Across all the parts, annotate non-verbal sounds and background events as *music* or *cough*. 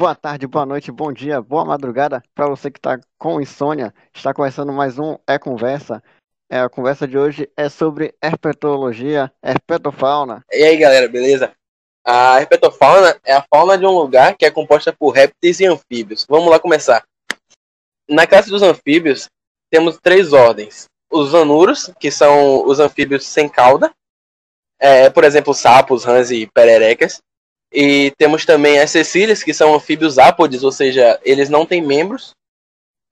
boa tarde, boa noite, bom dia, boa madrugada para você que está com insônia. Está começando mais um É Conversa. É, a conversa de hoje é sobre herpetologia, herpetofauna. E aí, galera, beleza? A herpetofauna é a fauna de um lugar que é composta por répteis e anfíbios. Vamos lá começar. Na classe dos anfíbios, temos três ordens. Os anuros, que são os anfíbios sem cauda. É, por exemplo, sapos, rãs e pererecas. E temos também as cecílias, que são anfíbios ápodes, ou seja, eles não têm membros.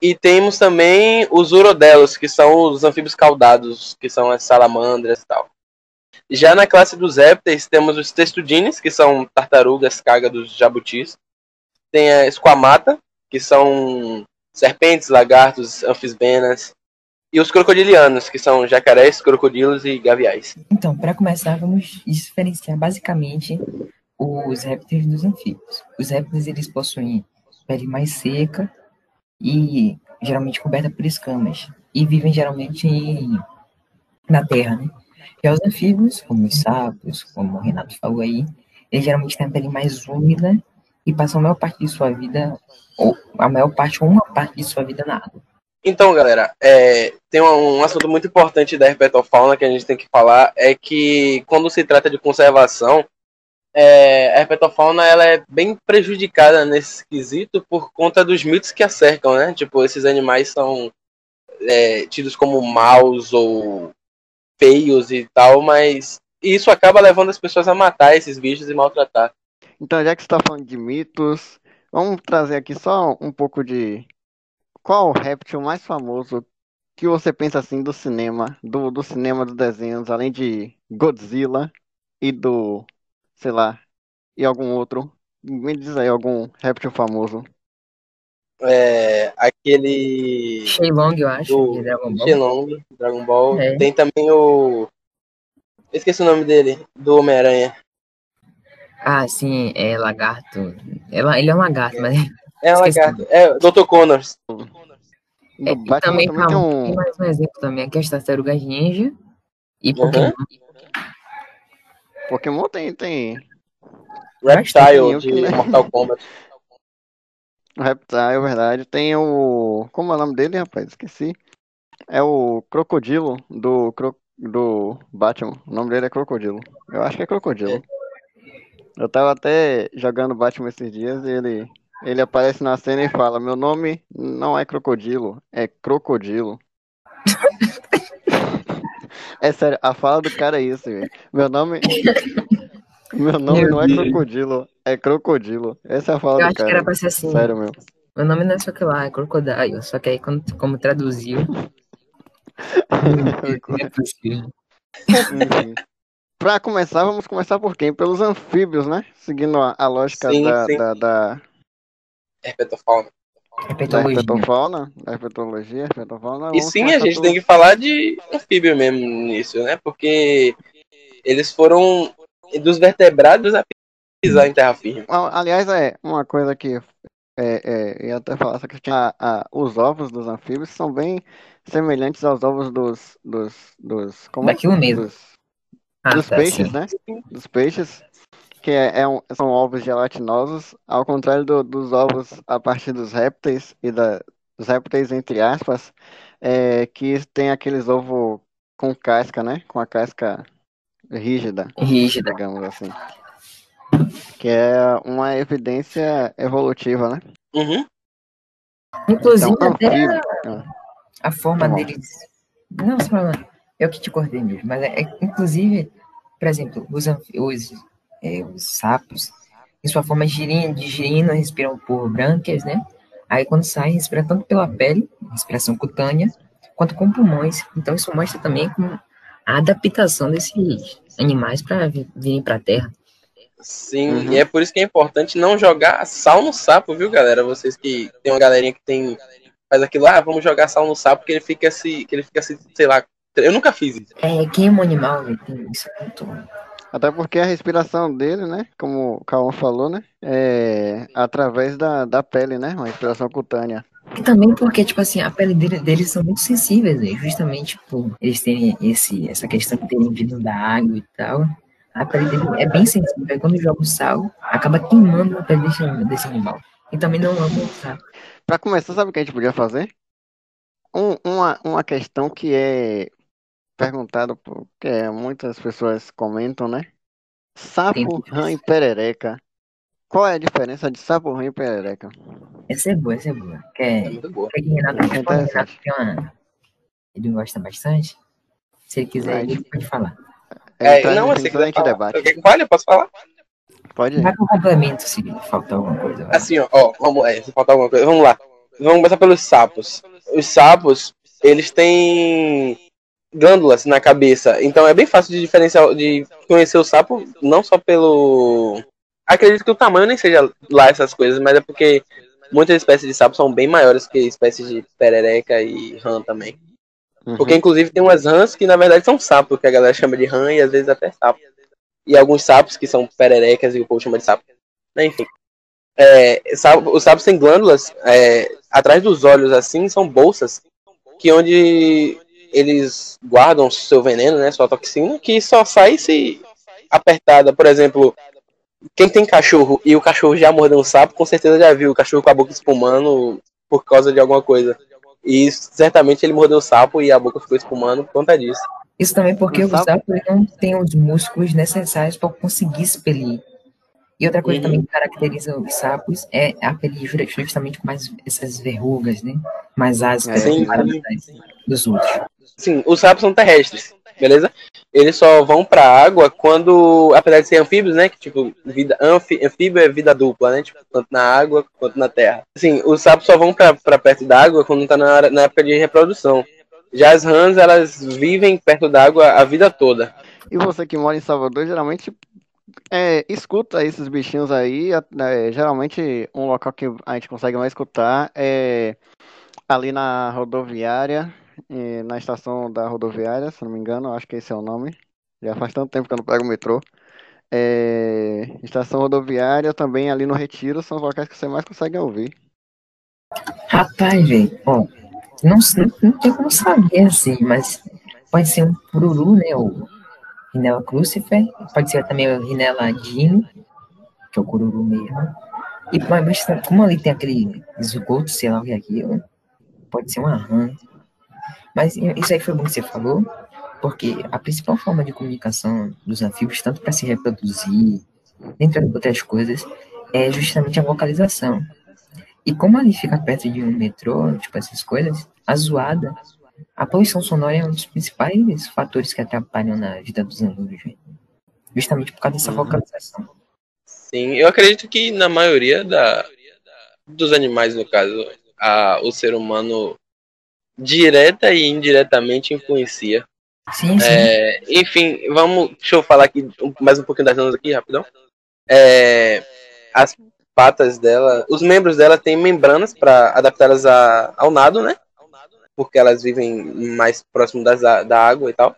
E temos também os urodelos, que são os anfíbios caudados, que são as salamandras e tal. Já na classe dos répteis, temos os testudines, que são tartarugas, cágados, jabutis. Tem a esquamata, que são serpentes, lagartos, anfisbenas. E os crocodilianos, que são jacarés, crocodilos e gaviais. Então, para começar, vamos diferenciar basicamente os répteis dos anfíbios. Os répteis eles possuem pele mais seca e geralmente coberta por escamas e vivem geralmente em, na terra, né? Já os anfíbios, como os sapos, como o Renato falou aí, eles geralmente têm a pele mais úmida e passam a maior parte de sua vida, ou a maior parte ou uma parte de sua vida na água. Então, galera, é, tem um, um, assunto muito importante da herpetofauna que a gente tem que falar, é que quando se trata de conservação, é, a herpetofauna ela é bem prejudicada nesse quesito por conta dos mitos que a cercam, né? Tipo, esses animais são é, tidos como maus ou feios e tal, mas isso acaba levando as pessoas a matar esses bichos e maltratar. Então, já que você está falando de mitos, vamos trazer aqui só um pouco de qual o réptil mais famoso que você pensa assim do cinema, do, do cinema dos desenhos, além de Godzilla e do sei lá, e algum outro. Me diz aí algum réptil famoso. É, aquele. Shenlong, eu acho, do... Dragon Ball. Shenlong, Dragon Ball. É. Tem também o. esqueci o nome dele, do Homem-Aranha. Ah, sim, é lagarto. Ele é um lagarto, mas. *laughs* É um lagarto. É, Dr. Connors. É, também, também tem um... tem mais um exemplo também, que é as tartarugas ninja e Pokémon. Uhum. Pokémon tem, tem. Reptile de né? *laughs* Mortal Kombat. Reptile, é verdade. Tem o. Como é o nome dele, rapaz? Esqueci. É o Crocodilo do, do Batman. O nome dele é Crocodilo. Eu acho que é Crocodilo. Eu tava até jogando Batman esses dias e ele, ele aparece na cena e fala: Meu nome não é Crocodilo, é Crocodilo. É sério, a fala do cara é isso, velho. Meu nome. *laughs* Meu nome meu não é crocodilo, é crocodilo. Essa é a fala Eu do cara. Eu acho que era pra ser assim. Sério, meu. Meu nome não é só que lá, é crocodile. Só que aí, quando, como traduziu. *laughs* Enfim. Pra começar, vamos começar por quem? Pelos anfíbios, né? Seguindo a, a lógica sim, da, sim. da, da... Herpetofauna, da herpetologia, herpetofauna. E sim, a gente tudo. tem que falar de anfíbio mesmo nisso, né? Porque eles foram dos vertebrados a pisar em terra firme. Aliás, é uma coisa que é, é, ia até falar essa questão, a, a, os ovos dos anfíbios são bem semelhantes aos ovos dos. dos, dos como Daquilo mesmo. Dos, ah, dos tá peixes, sim. né? Dos peixes que é, é um, são ovos gelatinosos, ao contrário do, dos ovos a partir dos répteis e da, dos répteis entre aspas, é, que tem aqueles ovos com casca, né? Com a casca rígida, rígida, digamos assim, que é uma evidência evolutiva, né? Uhum. Inclusive então, até a, a forma tá deles, não, eu que te cortei mesmo, mas é, é inclusive, por exemplo, os, os é, os sapos, em sua forma girina, de girina, respiram por brânquias, né? Aí quando sai, respira tanto pela pele, respiração cutânea, quanto com pulmões. Então isso mostra também como a adaptação desses animais para virem para a Terra. Sim, uhum. e é por isso que é importante não jogar sal no sapo, viu, galera? Vocês que tem uma galerinha que tem faz aquilo, ah, vamos jogar sal no sapo que ele fica assim, que ele fica assim, sei lá. Eu nunca fiz isso. É, queima o animal, tem isso é muito até porque a respiração dele, né? Como o Calma falou, né? É através da, da pele, né? Uma respiração cutânea. E também porque, tipo assim, a pele dele, deles são muito sensíveis, né? Justamente por eles terem esse, essa questão de terem vindo da água e tal. A pele dele é bem sensível. Quando joga o sal, acaba queimando a pele desse, desse animal. E também não amo sapo. Pra começar, sabe o que a gente podia fazer? Um, uma, uma questão que é perguntada, porque muitas pessoas comentam, né? Sapo, rã e perereca. Qual é a diferença de sapo, rã e perereca? Essa é boa, essa é boa. Que é, É muito boa. que Renato, É Renato tem uma... Ele gosta bastante. Se ele quiser, ele pode falar. É, Então, não, a se gente quiser falar. debate. Que fale? Eu posso falar? Pode ir. Vai com complemento se faltar alguma coisa. vai. Assim, ó, ó, vamos, é, se faltar alguma coisa, vamos lá. Vamos começar pelos sapos. Os sapos, eles têm glândulas na cabeça, então é bem fácil de diferenciar, de conhecer o sapo, não só pelo... Acredito que o tamanho nem seja lá essas coisas, mas é porque muitas espécies de sapos são bem maiores que espécies de perereca e rã também. Uhum. Porque inclusive tem umas rãs que na verdade são sapos, que a galera chama de rã e às vezes até sapo. E alguns sapos que são pererecas e o povo chama de sapo. Enfim. É, sapo- os sapos têm glândulas é, atrás dos olhos, assim, são bolsas que onde eles guardam seu veneno, né, sua toxina, que só sai se apertada. Por exemplo, quem tem cachorro e o cachorro já mordeu um sapo, com certeza já viu o cachorro com a boca espumando por causa de alguma coisa. E certamente ele mordeu o sapo e a boca ficou espumando por conta disso. Isso também porque O o sapo- sapo ele não tem os músculos necessários para conseguir expelir. E outra coisa Uhum. também que caracteriza os sapos é a pele ju- justamente com mais essas verrugas, né? Mais ásperas Sim. comparadas das- dos outros. Sim, os sapos são terrestres, beleza? Eles só vão pra água quando, apesar de ser anfíbios, né? Que tipo, vida, anfi, anfíbio é vida dupla, né? Tipo, tanto na água quanto na terra. Sim, os sapos só vão pra, pra perto da água quando tá na, hora- na época de reprodução. Já as rãs, elas vivem perto da água a vida toda. E você que mora em Salvador, geralmente é, escuta esses bichinhos aí. é, geralmente, um local que a gente consegue mais escutar é ali na rodoviária, na estação da rodoviária, se não me engano, acho que esse é o nome. Já faz tanto tempo que eu não pego o metrô. É, estação rodoviária, também ali no Retiro, são os locais que você mais consegue ouvir. Rapaz, velho, ó, não, não, não tem como saber assim, mas pode ser um pururu, né? O Rinella crucifer, pode ser também o Rinella dino, que é o cururu mesmo. E mas, como ali tem aquele esgoto, sei lá o que é aquilo, pode ser uma rã. Mas isso aí foi bom que você falou, porque a principal forma de comunicação dos anfíbios, tanto para se reproduzir, entre outras coisas, é justamente a vocalização. E como ali fica perto de um metrô, tipo essas coisas, a zoada, a poluição sonora é um dos principais fatores que atrapalham na vida dos velho. Justamente por causa dessa Uhum. vocalização. Sim, eu acredito que na maioria da, dos animais, no caso, a, o ser humano direta e indiretamente influencia. Sim, sim. É, enfim, vamos. Deixa eu falar aqui mais um pouquinho das rãs aqui, rapidão. É, as patas dela, os membros dela têm membranas para adaptá-las ao nado, né? Porque elas vivem mais próximo das, da água e tal.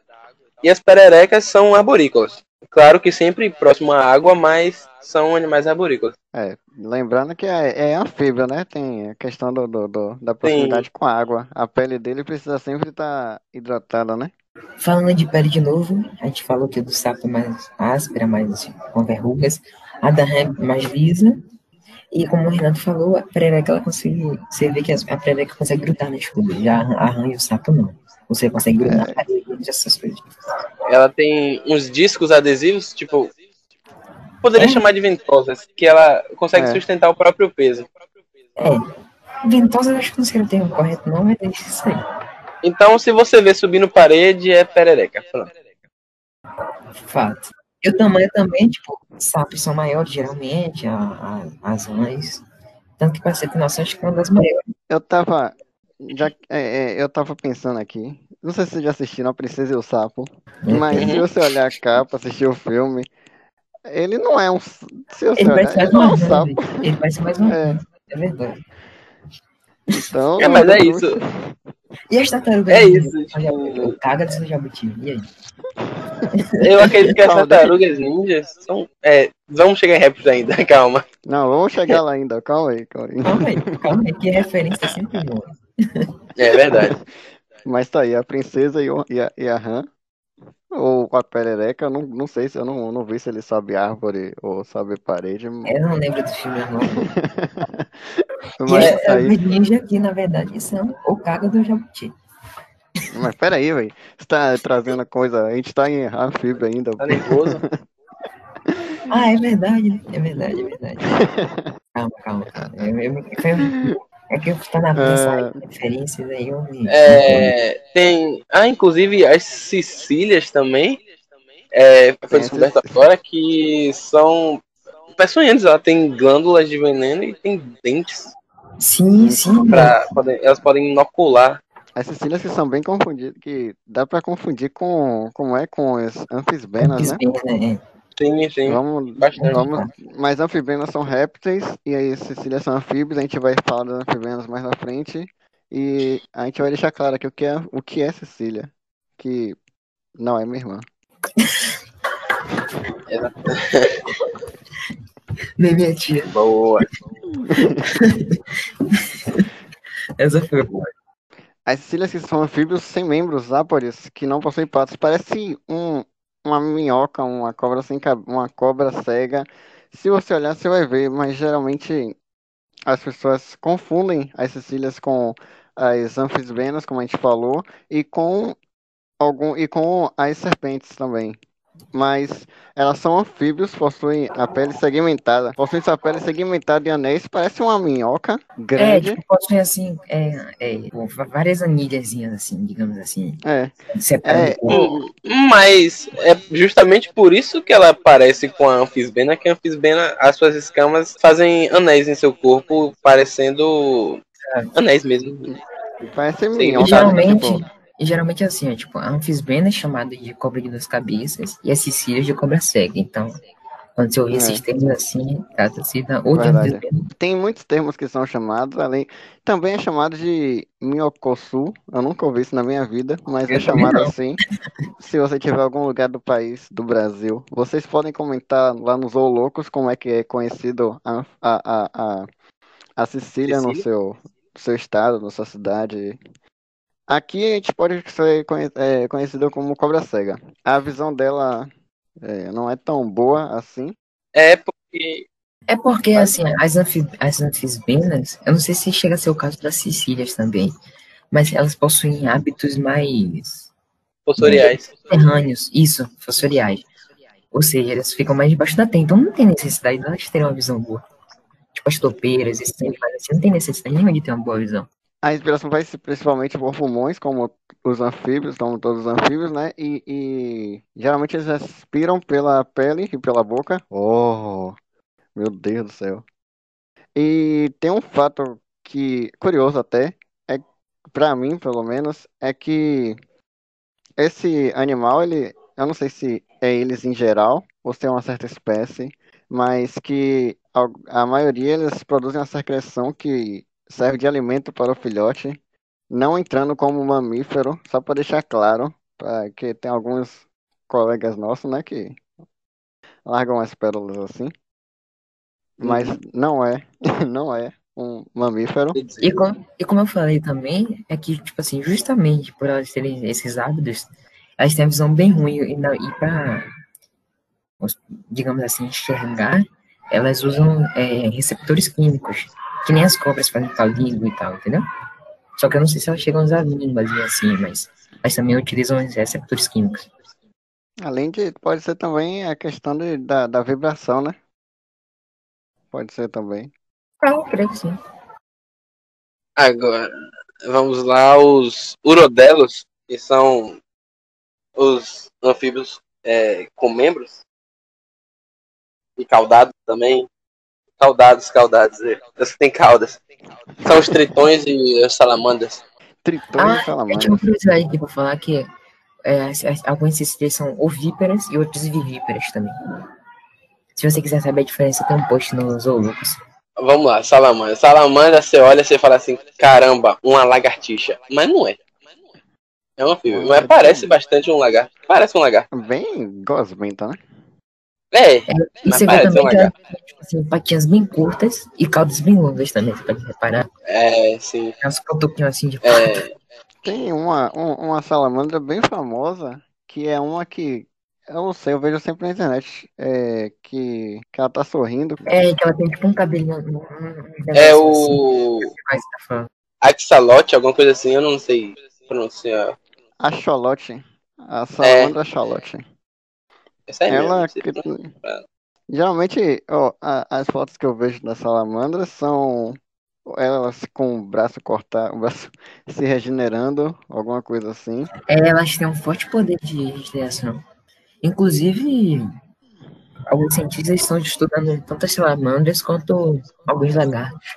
E as pererecas são arborícolas. Claro que sempre próximo à água, mas são animais arborícolas. É, lembrando que é, é anfíbio, né? Tem a questão do, do- do- da proximidade com a água. A pele dele precisa sempre estar hidratada, né? Falando de pele de novo, a gente falou que do sapo é mais áspera, mais com verrugas, a da rã é mais lisa. E como o Renato falou, a perereca, ela consegue. Você vê que a perereca consegue grudar nas coisas, já a rã- a rã e o sapo não. Você consegue grudar na parede, essas coisas. Ela tem uns discos adesivos, tipo. Poderia É. chamar de ventosas, que ela consegue É. sustentar o próprio peso. É. Ventosa, eu acho que não sei o termo correto, não, mas é isso aí. Então, se você vê subindo parede, é perereca. Pronto. Fato. E o tamanho também, tipo, sapos são maiores geralmente, a, a- as rãs. Tanto que parece que nossa acho que é uma das maiores. Eu tava. Já, é, é, eu tava pensando aqui. Não sei se você já assistiu A Princesa e o Sapo. Mas se você olhar a capa, assistir o filme, ele não é um. Se você Ele olhar, parece mais ele não é um sapo. velho. Ele parece mais uma É. É verdade. Então, É, mas é isso. E as tartarugas? É isso, tipo- Caga do jabuti. E aí? Eu acredito que *laughs* as tartarugas ninjas são. É, vamos chegar em Raptors ainda, *laughs* calma. Não, vamos chegar lá ainda. Calma aí, calma aí. Calma aí, calma aí, que referência é sempre boa. É verdade. *laughs* Mas tá aí, a princesa e, o- e a, e a rã. Ou com a perereca, eu não, não sei se eu não, não vi se ele sobe árvore ou sobe parede. Eu não lembro do filme, não. *laughs* Mas e aí... ninja aqui, na verdade, são o cara do Jabuti. Mas peraí, velho. Você tá trazendo coisa. A gente tá em anfíbio ainda. Tá nervoso? ah, é verdade, é verdade, é verdade. *laughs* calma, calma, calma. Eu, eu, eu, é que eu tô na uh... referências aí eu me... É, tem. Ah, inclusive as Sicílias também. É, foi descoberto agora que são peçonhentas, ela tem glândulas de veneno e tem dentes. Sim, sim. Pra, elas podem inocular. As Sicílias que são bem confundidas, que dá pra confundir com, como é, com as anfisbenas, né? É. Sim, sim. Vamos, Bastante. vamos, mas anfibianas são répteis e aí Cecília são anfíbios, a gente vai falar das anfibianas mais na frente e a gente vai deixar claro aqui o que é, o que é Cecília, que não é minha irmã. *laughs* Nem minha tia. Boa. *laughs* Essa foi boa. As Cecílias que são anfíbios sem membros ápodes, que não possuem patas, parece um, uma minhoca, uma cobra sem uma cobra cega. Se você olhar, você vai ver, mas geralmente as pessoas confundem as cecílias com as anfisbenas, como a gente falou, e com algum e com as serpentes também mas elas são anfíbios, possuem a pele segmentada. Possuem sua pele segmentada de anéis, parece uma minhoca grande. É, tipo, possuem assim, é, é, várias anilhazinhas, assim, digamos assim. É. é mas é justamente por isso que ela parece com a anfisbena, que a anfisbena, as suas escamas fazem anéis em seu corpo, parecendo é. anéis mesmo. Parece minhoca. Sim, geralmente... Tipo e geralmente é assim, é, tipo, a anfisbena é chamada de cobra de duas cabeças e a Cecília de cobra cega. Então, quando você ouvir é. esses termos assim, trata-se da outra anfisbena. Tem muitos termos que são chamados, além. Também é chamado de minhocossu. Eu nunca ouvi isso na minha vida, mas é chamado assim. Se você tiver algum lugar do país, do Brasil, vocês podem comentar lá nos Zoolocos como é que é conhecido a, a, a, a, a Sicília, Sicília? no seu, seu estado, na sua cidade. Aqui a gente pode ser é, conhecido como cobra cega. A visão dela é, não é tão boa assim. É porque. É porque, assim, as, anfib as anfisbenas, eu não sei se chega a ser o caso das Sicílias também, mas elas possuem hábitos mais. Fossoriais. Subterrâneos, isso, fossoriais. Ou seja, elas ficam mais debaixo da terra, então não tem necessidade de elas terem uma visão boa. Tipo as topeiras, esses animais assim, não tem necessidade nenhuma de ter uma boa visão. A inspiração vai ser principalmente por pulmões, como os anfíbios, como todos os anfíbios, né? E, e, geralmente eles respiram pela pele e pela boca. Oh, meu Deus do céu. E tem um fato que, curioso até, é para mim, pelo menos, é que esse animal, ele, eu não sei se é eles em geral, ou se é uma certa espécie, mas que a, a maioria eles produzem uma secreção que serve de alimento para o filhote, não entrando como mamífero, só para deixar claro, para que tem alguns colegas nossos, né, que largam as pérolas assim, mas uhum. não é, *laughs* não é um mamífero. E, com, e como eu falei também, é que, tipo assim, justamente por elas terem esses hábitos, elas têm a visão bem ruim e, e para, digamos assim, enxergar, elas usam é, receptores químicos que nem as cobras fazem língua e tal, entendeu? Só que eu não sei se elas chegam a usar línguas e assim, mas, mas também utilizam receptores químicos. Além de, pode ser também a questão de, da, da vibração, né? Pode ser também. Ah, creio que sim. Agora, vamos lá, os urodelos, que são os anfíbios é, com membros e caudados também, Caudados, caudados. As que tem caudas. São os tritões e as salamandras. Tritões ah, e salamandras. Eu tinha uma curiosidade aqui pra falar que é, alguns desses são ovíperas e outros vivíperas também. Se você quiser saber a diferença, tem um post no Zoologos. Vamos lá, salamandra. Salamandra, você olha e fala assim, caramba, uma lagartixa. Mas não é. É uma fibra. Mas parece bastante um lagarto. Parece um lagarto. Bem gosmenta, né? É, é e você vê também que tipo assim, patinhas bem curtas e caudas bem longas também, você pode reparar. É, sim. Tem uns cotoquinhos assim de é. Tem uma, uma salamandra bem famosa que é uma que eu não sei, eu vejo sempre na internet é, que, que ela tá sorrindo. É, que ela tem tipo um cabelinho. é o. Assim, Axalote, alguma coisa assim, eu não sei pronunciar. A Charlotte. A salamandra é. Charlotte. Essa é ela mesmo, Geralmente, ó, a, as fotos que eu vejo da salamandra são elas com o braço cortado, o braço *laughs* se regenerando, alguma coisa assim. É, elas têm um forte poder de regeneração. Inclusive, alguns cientistas estão estudando tanto as salamandras quanto alguns lagartos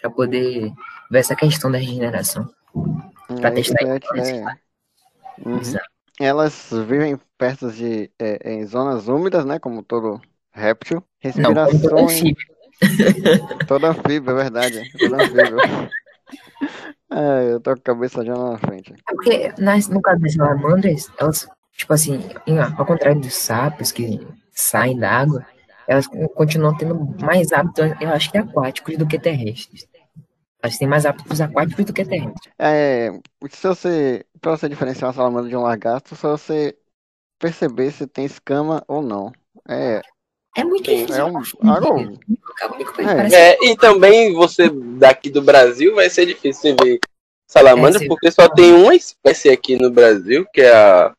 para poder ver essa questão da regeneração. Para é, testar é, é. Uhum. Elas vivem perto de é, em zonas úmidas, né? Como todo réptil. Respiração. Não, todo anfíbio. *laughs* todo anfíbio, é verdade. Todo anfíbio. *laughs* é, eu tô com a cabeça já na frente. Porque nas, no caso das salamandras, elas Tipo assim, ao contrário dos sapos que saem da água, elas continuam tendo mais hábitos, eu acho que aquáticos do que terrestres. Elas têm mais hábitos aquáticos do que terrestres. É, se você, pra você diferenciar uma salamandra de um lagarto, só você perceber se tem escama ou não. É, é muito difícil. É um, algo... é. é, e também você daqui do Brasil vai ser difícil ver salamandra, é, porque só tem uma espécie aqui no Brasil, que é a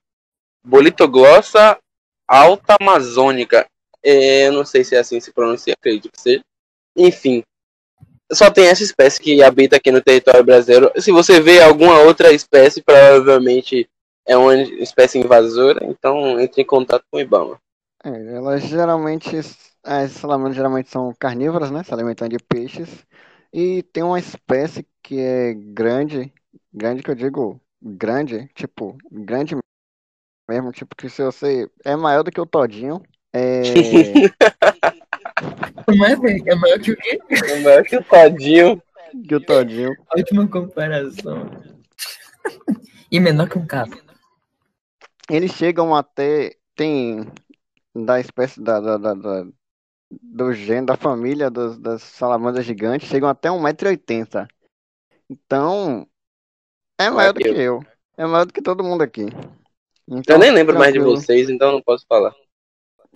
Bolitoglossa alta amazônica. É, eu não sei se é assim que se pronuncia, acredito que seja. Enfim, só tem essa espécie que habita aqui no território brasileiro. Se você vê alguma outra espécie, provavelmente é uma espécie invasora, então entre em contato com o Ibama. É, elas geralmente, as salamandras geralmente são carnívoras, né? Se alimentam de peixes. E tem uma espécie que é grande, grande que eu digo grande, tipo, grande mesmo, tipo, que se você é maior do que o Todinho, é. *laughs* é, é maior que o quê? É maior que o Todinho. Que o Todinho. Ótima comparação. e menor que um cabo. Eles chegam até. Tem. Da espécie da, da, da, da do gênero, da família dos, das salamandras gigantes, chegam até 1,80m. Então. É maior do que eu. É maior do que todo mundo aqui. Então, eu nem lembro tranquilo. mais de vocês, então não posso falar.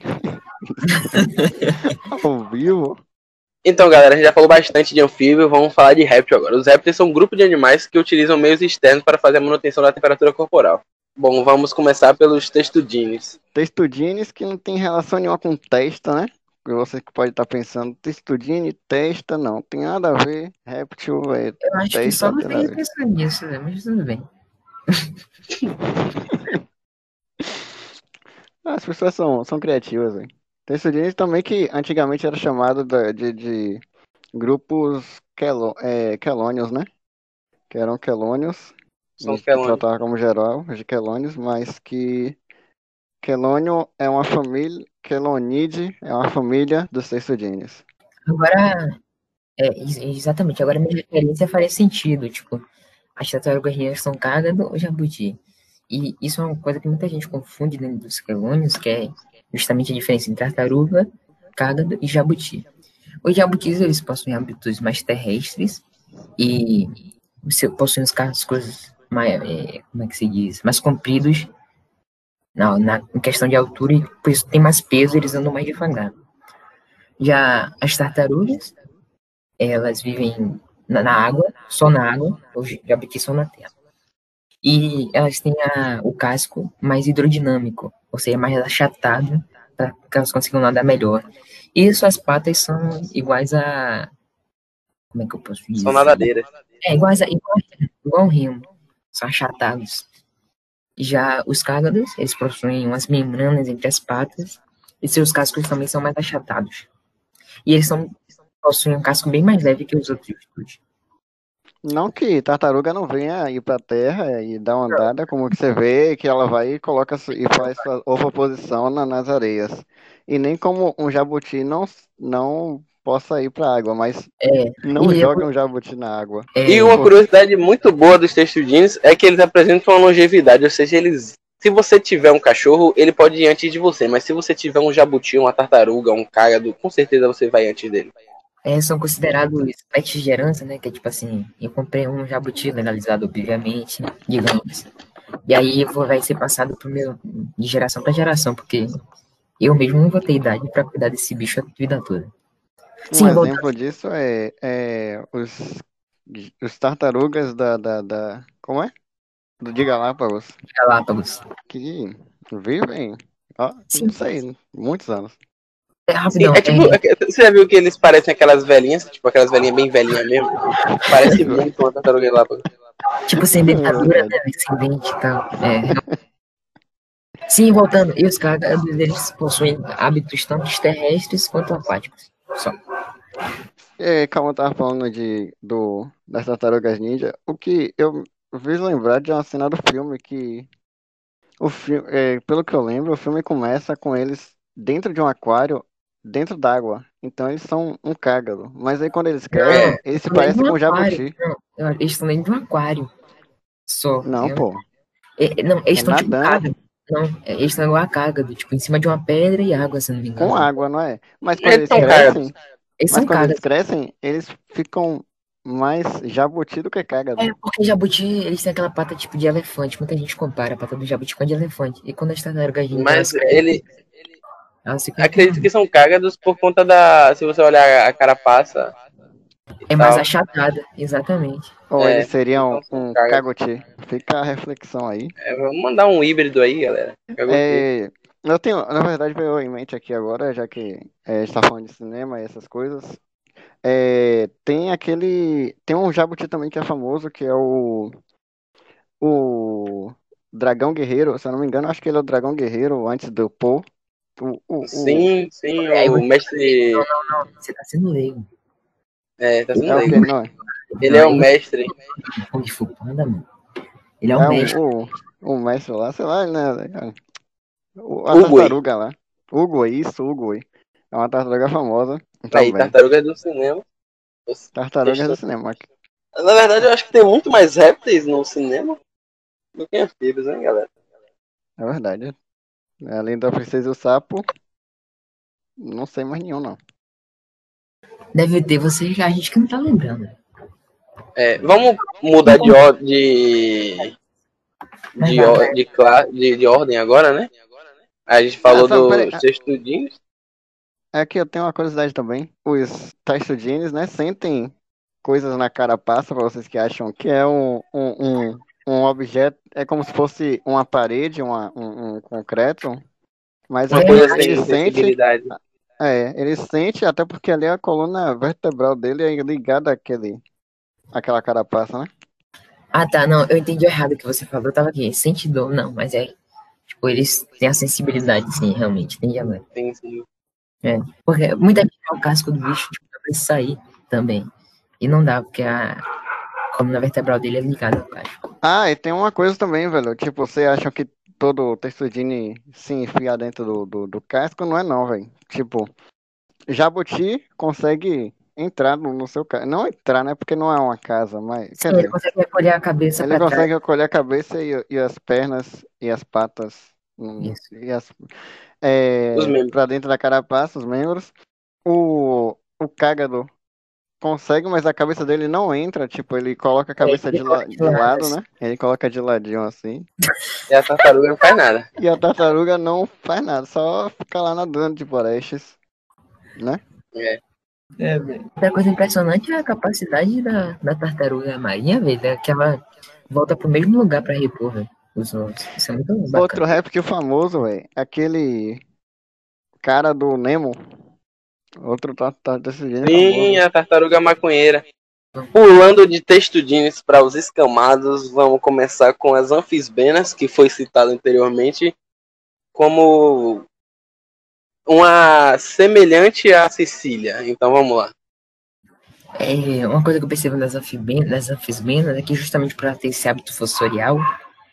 *laughs* Ao vivo? Então, galera, a gente já falou bastante de anfíbio, vamos falar de réptil agora. Os répteis são um grupo de animais que utilizam meios externos para fazer a manutenção da temperatura corporal. Bom, vamos começar pelos textudines. Textudines que não tem relação nenhuma com testa, né? Você que pode estar pensando, textudine, testa, não, tem nada a ver. Réptil é. Eu acho testa, que só você pensar nisso, né? Mas tudo bem. *laughs* As pessoas são, são criativas, velho. Tem também que antigamente era chamado de, de grupos quelo, é, quelônios, né? Que eram quelônios. São quelônios. Tratava como geral de quelônios, mas que quelônio é uma família, quelonide é uma família dos textudines. Agora, é, exatamente, agora minha referência faria sentido, tipo, as tartarugas são cágado ou jabuti? E isso é uma coisa que muita gente confunde dentro dos quelônios, que é justamente a diferença entre tartaruga, cágado e jabuti. Os jabutis, eles possuem hábitos mais terrestres e possuem os cascos mais, é, como é que se diz, mais compridos na, na, questão de altura e por isso tem mais peso, eles andam mais devagar. Já as tartarugas, elas vivem na, na água, só na água, os jabutis são na terra. E elas têm a, o casco mais hidrodinâmico, ou seja, mais achatado, para que elas consigam nadar melhor. E suas patas são iguais a. Como é que eu posso dizer? São nadadeiras. É, iguais a, igual, igual um rio. São achatados. Já os cágados, eles possuem umas membranas entre as patas, e seus cascos também são mais achatados. E eles são, possuem um casco bem mais leve que os outros. Não que tartaruga não venha ir pra terra e dar uma andada, como que você vê que ela vai e coloca e faz sua oposição na, nas areias. E nem como um jabuti não, não possa ir pra água, mas é, não joga eu... um jabuti na água. É, e uma curiosidade muito boa dos textudines é que eles apresentam uma longevidade, ou seja, eles se você tiver um cachorro, ele pode ir antes de você, mas se você tiver um jabuti, uma tartaruga, um cágado, com certeza você vai antes dele é, são considerados pets de herança, né? Que é tipo assim, eu comprei um jabuti legalizado, obviamente, digamos. E aí vai ser passado pro meu, de geração para geração, porque eu mesmo não vou ter idade para cuidar desse bicho a vida toda. Um Sim, exemplo voltando. disso é, é os, os tartarugas da, da, da. Como é? Do de Galápagos. Galápagos. Que vivem, ó, Sim. não sei, muitos anos. É rapidão. Sim, é tipo, é... Você já viu que eles parecem aquelas velhinhas? Tipo, aquelas velhinhas bem velhinhas mesmo? Parece muito uma tartaruga Galápagos. Tipo, sem dentadura, né? Sem dente e tal. É. Sim, voltando. E os caras, eles possuem hábitos tanto terrestres quanto aquáticos. Só. É, calma, eu tava falando de, do, das tartarugas ninja. O que eu fiz lembrar de uma cena do filme que. O filme, é, pelo que eu lembro, o filme começa com eles dentro de um aquário, dentro d'água. Então eles são um cágado. Mas aí quando eles crescem, é, eles se parecem com um jabuti. Não, eles estão dentro de um aquário. Só. Não, eu... pô. É, não, eles estão é tipo cágado. Não, é, eles estão igual a cágado, tipo, em cima de uma pedra e água, se não me engano. Com água, não é? Mas quando eles, eles crescem, eles mas quando eles crescem, eles ficam mais jabuti do que cágado. É, porque jabuti, eles têm aquela pata tipo de elefante. Muita gente compara a pata do jabuti com a de elefante. E quando as tartarugas Mas ele, Acredito que são cágados por conta da. Se você olhar a carapaça. É mais achatada, exatamente. Ou é, eles seriam então um cagoti. Fica a reflexão aí. É, vamos mandar um híbrido aí, galera. É, eu tenho, na verdade, veio em mente aqui agora, já que é, a gente tá falando de cinema e essas coisas. É, tem aquele. Tem um jabuti também que é famoso, que é o. O. Dragão Guerreiro, se eu não me engano, acho que ele é o Dragão Guerreiro antes do Poe. O, o, sim, sim, é, o mestre. Não, não, não, você tá sendo leigo. É, tá sendo leigo. Não, ele é o mestre. Kung Fu Panda, mano. Ele é o é mestre. O, o, mestre lá, sei lá, né? O, a tartaruga lá. Hugo, isso, Hugo. É uma tartaruga famosa. Aí, tartaruga do cinema. Tartaruga do cinema. Na verdade, eu acho que tem muito mais répteis no cinema do que anfíbios, hein, galera? É verdade. Além da Princesa e o Sapo, não sei mais nenhum, não. Deve ter você já, a gente que não tá lembrando. É, vamos mudar de, de, de, de, de, de ordem agora, né? A gente falou ah, dos textudinhos. É que eu tenho uma curiosidade também. Os textudinhos, né, sentem coisas na carapaça, para vocês que acham que é um, um, um um objeto, é como se fosse uma parede, uma, um, um concreto, mas uma coisa ele sente. É, ele sente, até porque ali a coluna vertebral dele é ligada àquele, àquela carapaça, né? Ah, tá, não, eu entendi errado o que você falou, eu tava aqui, sente dor, não, mas é, tipo, eles têm a sensibilidade, sim, realmente, entendi agora. Sim, sim. É, porque muita gente é o casco do bicho, tipo, pra sair também, e não dá, porque a, coluna vertebral dele é ligada. Ah, e tem uma coisa também, velho. Tipo, você acha que todo textudine se enfia dentro do, do, do casco? Não é não, velho. Tipo, jabuti consegue entrar no, no seu casco. Não entrar, né? Porque não é uma casa, mas. Sim, ele dizer, consegue recolher a cabeça. Ele consegue trás. recolher a cabeça e, e as pernas e as patas. Hum, Isso. E as. É, pra dentro da carapaça, os membros. O, o cágado consegue, mas a cabeça dele não entra. Tipo, ele coloca a cabeça é, de, la de lado, né? Ele coloca de ladinho assim. E a tartaruga não faz nada. E a tartaruga não faz nada, só fica lá nadando de florestas, né? É. É, Outra coisa impressionante é a capacidade da, da tartaruga marinha, velho, é que ela volta pro mesmo lugar pra repor, velho, os ovos. Isso é muito bacana. Outro rap que famoso, velho, aquele cara do Nemo, Outro tá, tá desse jeito. Sim, a tartaruga maconheira. Pulando de textudines para os escamados, vamos começar com as anfisbenas, que foi citado anteriormente, como uma semelhante à Sicília. Então vamos lá. É, uma coisa que eu percebo nas, nas anfisbenas é que justamente para ter esse hábito fossorial,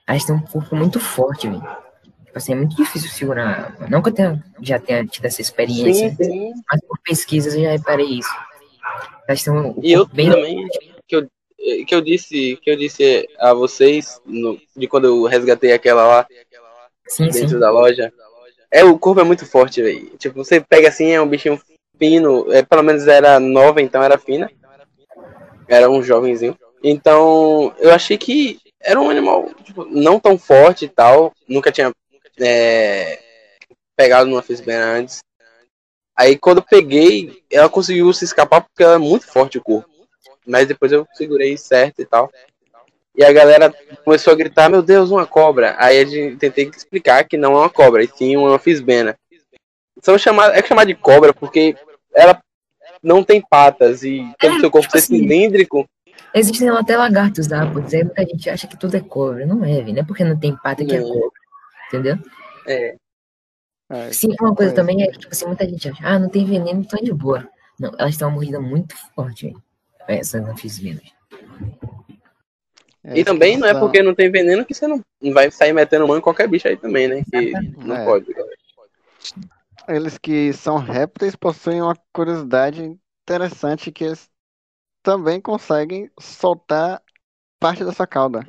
elas têm um corpo muito forte, velho. Tipo assim, é muito difícil segurar. Não que eu tenha, já tenha tido essa experiência, sim, sim. mas por pesquisas eu já reparei isso. Elas e eu bem... também, que eu, que eu disse que eu disse a vocês no, de quando eu resgatei aquela lá sim, dentro sim. da loja. É, o corpo é muito forte, velho. Tipo, você pega assim, é um bichinho fino, é, pelo menos era nova, então era fina. Era um jovenzinho. Então, eu achei que era um animal tipo, não tão forte e tal. Nunca tinha é, pegado numa fisbena antes. Aí quando eu peguei, ela conseguiu se escapar porque ela é muito forte o corpo. Mas depois eu segurei certo e tal. E a galera começou a gritar, meu Deus, uma cobra. Aí a gente tentei explicar que não é uma cobra, e sim uma fisbena. São chamadas, é chamada de cobra porque ela não tem patas e tem é, seu corpo tipo ser assim, cilíndrico. Existem até lagartos da água, aí muita gente acha que tudo é cobra. Não é, Não é porque não tem pata que é cobra. Entendeu? É. é Sim, uma coisa também é que, tipo assim, muita gente acha, ah, não tem veneno, então é de boa. Não, elas estão uma mordida muito forte, velho. Essas anfisbenas. É, e também não é porque não tem veneno que você não, vai sair metendo mão em qualquer bicho aí também, né? Que não é. pode. Eles que são répteis possuem uma curiosidade interessante que eles também conseguem soltar parte dessa cauda.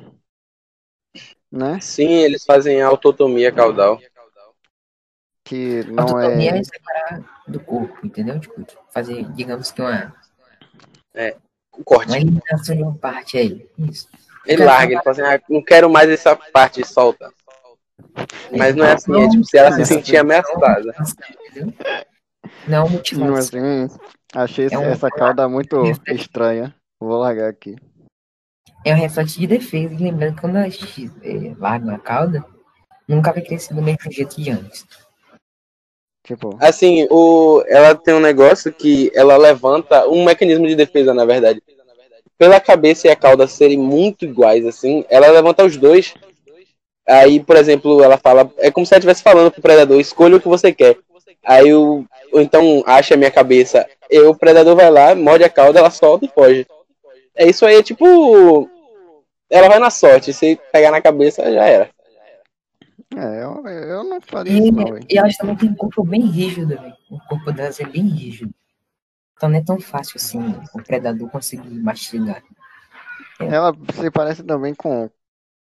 Né? Sim, eles fazem autotomia caudal. Que não autotomia é... é separar do corpo, entendeu? Tipo, fazer, digamos que uma... É, um corte. Uma eliminação de uma parte aí. Isso. Ele larga, ele fala assim, ah, não quero mais essa parte, solta. Mas não é assim, é tipo, se ela se sentir ameaçada. Não, mutilação. Assim, achei é um... essa cauda muito estranha. Vou largar aqui. É um reflexo de defesa. Lembrando que quando a gente é, larga a cauda, nunca vai crescer do mesmo jeito que antes. Tipo... Assim, o... ela tem um negócio que ela levanta um mecanismo de defesa, na verdade pela cabeça e a cauda serem muito iguais, assim, ela levanta os dois. Aí, por exemplo, ela fala. É como se ela estivesse falando pro predador: escolha o que você quer. Aí o. Ou então acha a minha cabeça. E o predador vai lá, morde a cauda, ela solta e foge. É isso aí, é tipo. Ela vai na sorte. Se pegar na cabeça, já era. É, eu, eu não faria e, isso, não, E elas também têm um corpo bem rígido, véio. O corpo delas é bem rígido. Então não é tão fácil assim o predador conseguir mastigar. É. Ela se parece também com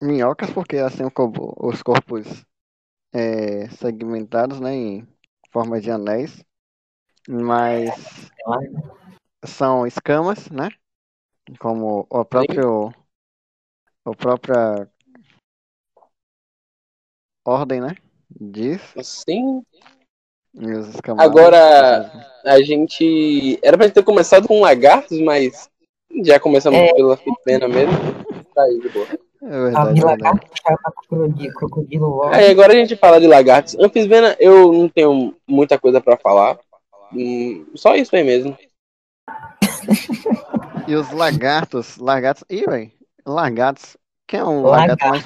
minhocas, porque assim os corpos é, segmentados né, em forma de anéis, mas são escamas, né? Como o próprio o própria ordem, né? Diz. Sim. Agora, a gente. Era pra gente ter começado com lagartos, mas já começamos é... pela pena mesmo. Tá aí, de boa. É verdade, a lagarto crocodilo, crocodilo Aí agora a gente fala de lagartos. Anfisbena, eu não tenho muita coisa pra falar. Hum, só isso aí mesmo. *laughs* e os lagartos, lagartos. Ih, velho, lagartos. Quem é um lagarto mais.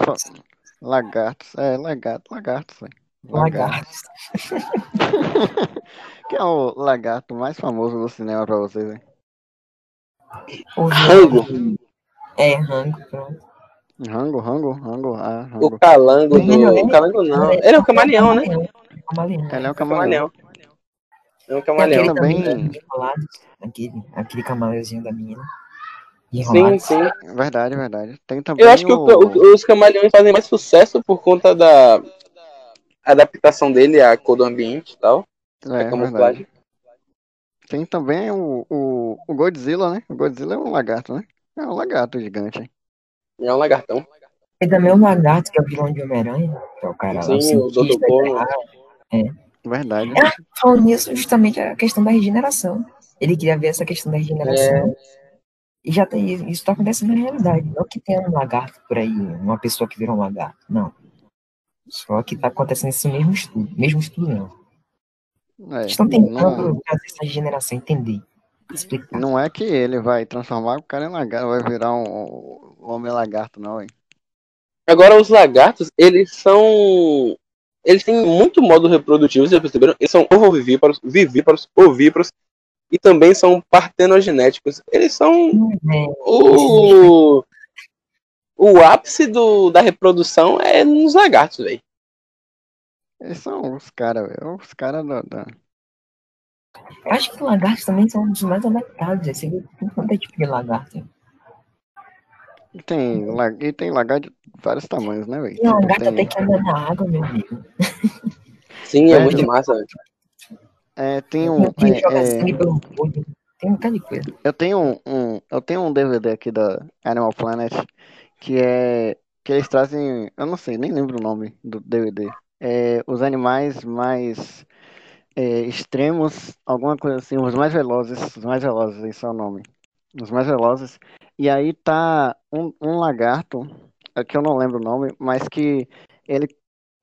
Lagartos, é, lagarto, lagartos, velho. Lagartos. *laughs* Quem é o lagarto mais famoso do cinema pra vocês, hein? O Rango. É, Rango, pronto. Rango, Rango, Rango, ah, Rango. O calango do... É o calango não. Ele é o camaleão, né? Ele é o camaleão. É o camaleão. também. Aquele, aquele camaleãozinho da menina. Sim, sim. Verdade, verdade. Tem também Eu acho que o... os camaleões fazem mais sucesso por conta da adaptação dele à cor do ambiente e tal. É, a camuflagem. Tem também o, o, o Godzilla, né? O Godzilla é um lagarto, né? É um lagarto gigante. É um lagartão. Tem também um lagarto que é o vilão de Homem-Aranha, que é o cara Sim, o, o Dr. É. Verdade. É, falando nisso, justamente a questão da regeneração. Ele queria ver essa questão da regeneração. É. E já tem, isso está acontecendo na realidade. Não que tenha um lagarto por aí, uma pessoa que virou um lagarto. Não. Só que está acontecendo esse mesmo estudo. Mesmo estudo não. É, estão tentando não... fazer essa geração entender. Explicar. Não é que ele vai transformar o cara em lagarto, vai virar um, um homem lagarto, não, hein? Agora, os lagartos, eles são. Eles têm muito modo reprodutivo, vocês perceberam? Eles são ovovivíparos, vivíparos, ovíparos e também são partenogenéticos. Eles são o o ápice do, da reprodução é nos lagartos, velho. Eles são os caras, velho. Os caras da, da. Acho que lagartos também são os mais adaptados. Quanto é tipo de lagarto. E tem, e tem lagarto de vários tamanhos, né, velho? Tem lagarto tem... até que anda na água, meu amigo. Sim, é, é muito massa, velho. É, tem um. Tem, é, é... tem um de coisa. Eu tenho um, um, eu tenho um DVD aqui da Animal Planet que é que eles trazem, eu não sei, nem lembro o nome do DVD. É, os animais mais é, extremos, alguma coisa assim, os mais velozes, os mais velozes, esse é o nome. Os mais velozes. E aí tá um, um lagarto, é que eu não lembro o nome, mas que ele,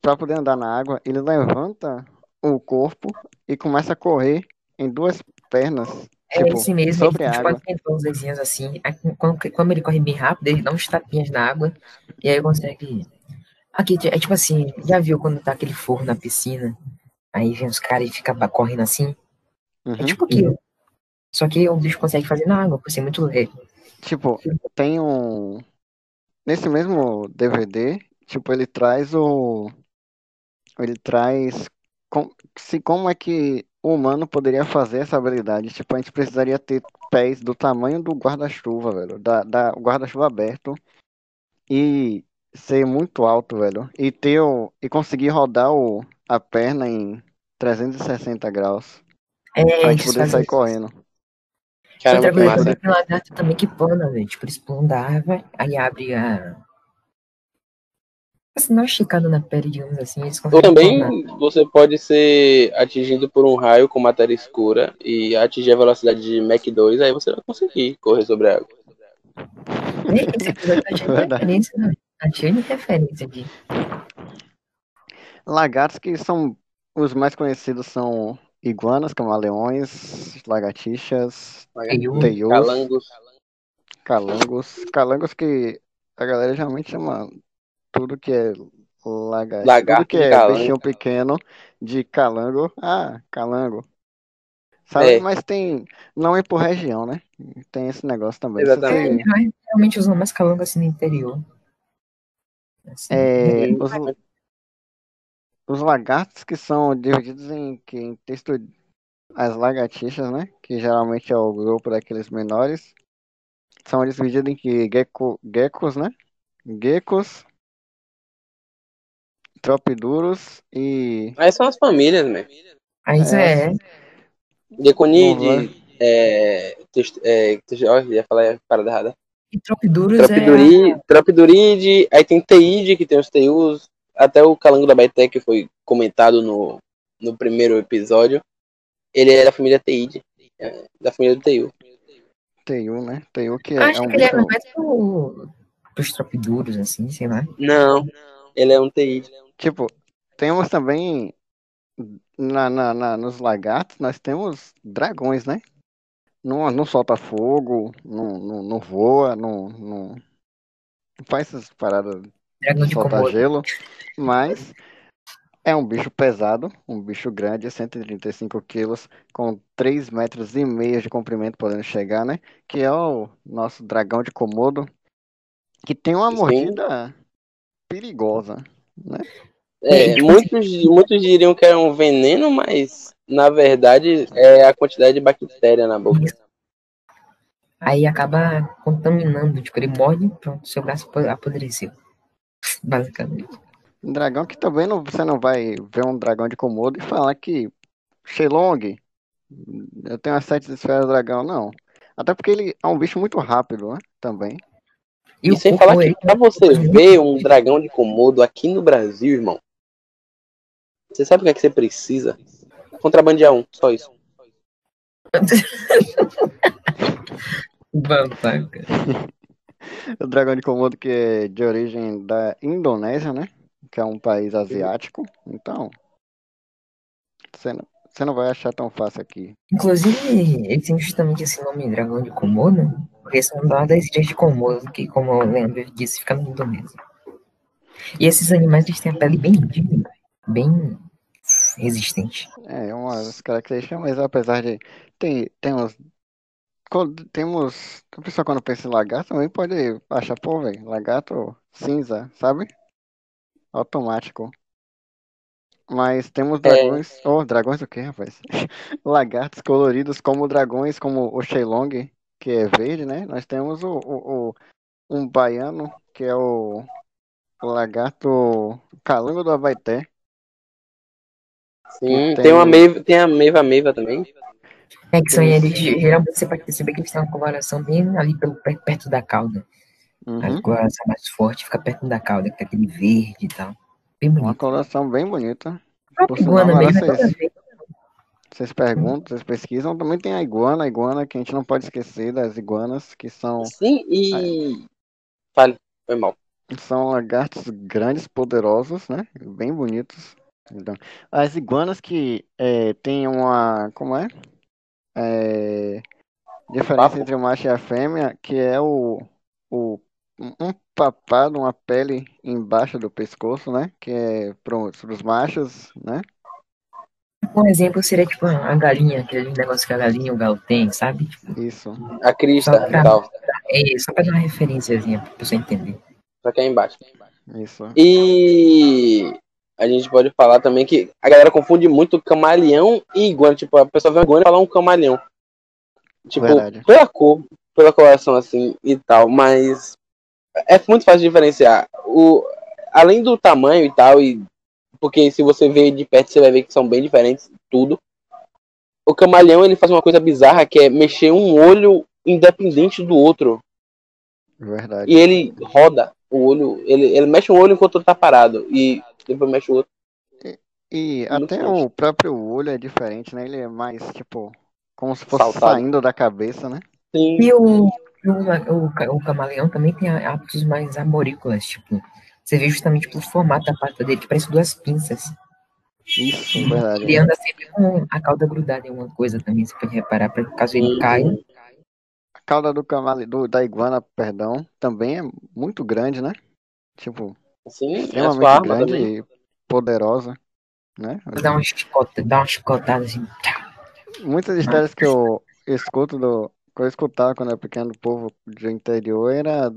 para poder andar na água, ele levanta o corpo e começa a correr em duas pernas. É tipo, esse mesmo, sobre ele água. tem uns desenhos assim. Quando, quando ele corre bem rápido, ele dá uns tapinhas na água e aí consegue. Aqui, é tipo assim, já viu quando tá aquele forro na piscina? Aí vem os caras e fica correndo assim? É Uhum. tipo aquilo. Só que o bicho consegue fazer na água, por ser muito leve. Tipo, tem um. Nesse mesmo DVD, tipo, ele traz o. Ele traz. Com... Se, como é que o humano poderia fazer essa habilidade? Tipo, a gente precisaria ter pés do tamanho do guarda-chuva, velho. Da, da... O guarda-chuva aberto. E ser muito alto, velho. E ter o... E conseguir rodar o... a perna em 360 graus. É, Pra gente poder sair isso. correndo. Caramba, que massa. tem lagarto também que plana, velho. Tipo, eles pulam da árvore, aí abre a. Assim, não esticando na pele, digamos assim, eles Ou também planar. você pode ser atingido por um raio com matéria escura e atingir a velocidade de Mach 2, aí você vai conseguir correr sobre a água. Esse episódio tá cheio de Verdade. referência, né? Tá cheio de referência aqui. Lagartos que são os mais conhecidos são iguanas, camaleões, lagartixas, Teiu. teius, Calangos. calangos. Calangos que a galera geralmente chama tudo que é lagarto, Lagarto tudo que é calango. bichinho pequeno de calango. Ah, calango. Sabe? É. Mas tem, não é por região, né? Tem esse negócio também. Exatamente. Mas realmente usam mais calango assim no interior. Assim, É, os, os lagartos que são divididos em, que, em texto as lagartixas, né? Que geralmente é o grupo daqueles menores. São divididos em que gecko, geckos, né? Geckos, tropiduros e Aí são as famílias, né? Mas É. é, Deconide, é, text- é, text- ó, ia falar a parada errada. e Tropiduros é. Tropiduri, Tropiduride, aí tem Teide, que tem os Teus, até o Calango da Baité, que foi comentado no, no primeiro episódio. Ele é da família Teide, é, da família do Teiu. Teiu, né? Teiu que Eu é, acho é um que ele era bicho. mais pro, pros Tropiduros, assim, sei lá. Não, ele é um Teide. Tipo, temos também na, na, na- nos lagartos, nós temos dragões, né? Não, não solta fogo, não, não, não voa, não, não faz essas paradas Dragão de Komodo. gelo, mas é um bicho pesado, um bicho grande, 135 quilos, com 3 metros e meio de comprimento podendo chegar, né? Que é o nosso dragão de Komodo, que tem uma Sim. mordida perigosa, né? É, E, muitos, muitos diriam que é um veneno, mas na verdade é a quantidade de bactéria na boca. Aí acaba contaminando, tipo, ele morde, pronto, seu braço apo- apodreceu. *laughs* Basicamente. Um dragão que também não, você não vai ver um dragão de Komodo e falar que Shenlong, eu tenho as sete esferas do dragão, não. Até porque ele é um bicho muito rápido, né? Também. E, o sem falar que ele- pra você ver um dragão de Komodo aqui no Brasil, irmão, você sabe o que é que você precisa? Contrabandear um, só isso. *laughs* Babaca. *laughs* *laughs* O dragão de Komodo que é de origem da Indonésia, né? Que é um país asiático. Então, você não, você não vai achar tão fácil aqui. Inclusive, ele tem justamente esse nome Dragão de Komodo, porque são uma das ilhas de Komodo, que, como o Leandro disse, fica na Indonésia. E esses animais, eles têm a pele bem bem resistente. É, é uma das características, mas apesar de. Tem, temos. Quando- Temos. A pessoa quando pensa em lagarto também pode achar, pô, velho, lagarto cinza, sabe? Automático. Mas temos dragões. Oh, dragões o quê, rapaz? *laughs* Lagartos coloridos como dragões, como o Shenlong, que é verde, né? Nós temos o, o, o- um baiano, que é o, o lagarto calango do Abaeté. Sim, tem- tem, uma meiva, tem a Meiva Meiva também. É que são eles, geralmente você pode perceber que eles têm uma coloração bem ali pelo, per- perto da cauda. Uhum. A coloração mais forte fica perto da cauda, que é aquele verde e tal. Bem bonito. Uma coloração bem bonita. Por iguana sinal, mesmo, vocês, vocês perguntam, vocês pesquisam, também tem a iguana, a iguana que a gente não pode esquecer das iguanas, que são. Sim, e. Fale, foi mal. São lagartos grandes, poderosos, né? Bem bonitos. Então, as iguanas que é, tem uma. Como é? É diferença Papo. entre o macho e a fêmea, que é o, o um papado, uma pele embaixo do pescoço, né? Que é para os machos, né? Um exemplo seria tipo a galinha, aquele negócio que a galinha e o galo tem, sabe? Tipo, Isso. A crista pra, tal. É, só para dar uma referênciazinha pra você entender. Só que é embaixo. Isso. E a gente pode falar também que a galera confunde muito camaleão e iguana. Tipo, a pessoa vê uma iguana e fala um camaleão. Tipo, Verdade. pela cor, pela coloração assim e tal, mas é muito fácil diferenciar. O, além do tamanho e tal, e porque se você vê de perto você vai ver que são bem diferentes tudo. O camaleão ele faz uma coisa bizarra que é mexer um olho independente do outro. Verdade. E ele roda o olho, ele, ele mexe um olho enquanto tá parado e depois mexe o outro. E, e até o próprio olho é diferente, né? Ele é mais tipo como se fosse Saltado. saindo da cabeça, né? Sim. E o, o, o, o camaleão também tem hábitos mais arborícolas, tipo, você vê justamente pelo formato da pata dele, que parece duas pinças. Isso, é verdade. Ele anda sempre com a cauda grudada em uma coisa também, você pode reparar, para caso ele caia. A cauda do camale, do, da iguana, perdão, também é muito grande, né? Tipo, Sim, extremamente grande também. e poderosa, né? Dá uma chicotada, dá uma chicotada assim. Muitas histórias que eu escuto do, que eu escutava quando era pequeno do povo do interior era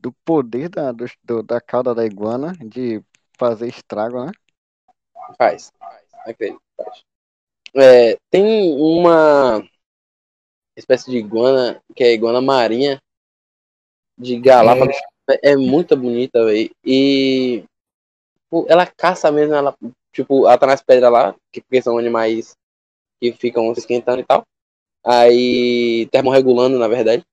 do poder da, do, da cauda da iguana de fazer estrago, né? Faz, acredito, faz. É, tem uma espécie de iguana, que é a iguana marinha, de Galápagos, é, é muito bonita, velho. E pô, ela caça mesmo, ela, tipo, ela tá nas pedras lá, que, porque são animais que ficam se esquentando e tal. Aí, termorregulando, na verdade.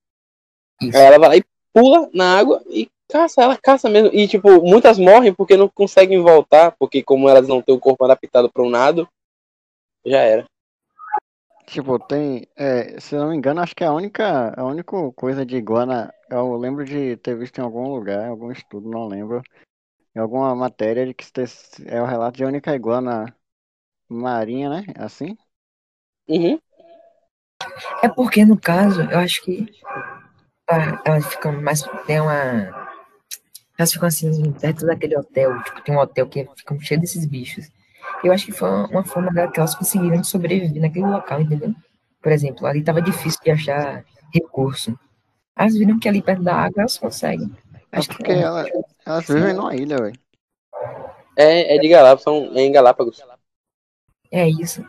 Isso. Aí ela vai lá e pula na água e caça, ela caça mesmo. E, tipo, muitas morrem porque não conseguem voltar, porque como elas não têm o corpo adaptado para um nado, já era. Tipo, tem. É, se não me engano, acho que é a única, a única coisa de iguana. Eu lembro de ter visto em algum lugar, em algum estudo, não lembro. Em alguma matéria de que é o relato de única iguana marinha, né? Assim? Uhum. É porque, no caso, eu acho que elas ficam mais. Tem uma. Elas ficam assim, perto daquele hotel. Tipo, tem um hotel que fica cheio desses bichos. Eu acho que foi uma forma que elas conseguiram sobreviver naquele local, entendeu? Por exemplo, ali tava difícil de achar recurso. Elas viram que ali perto da água elas conseguem. É acho é porque que, ela, elas vivem numa ilha, velho. É, é de Galápagos, são é em Galápagos. É isso.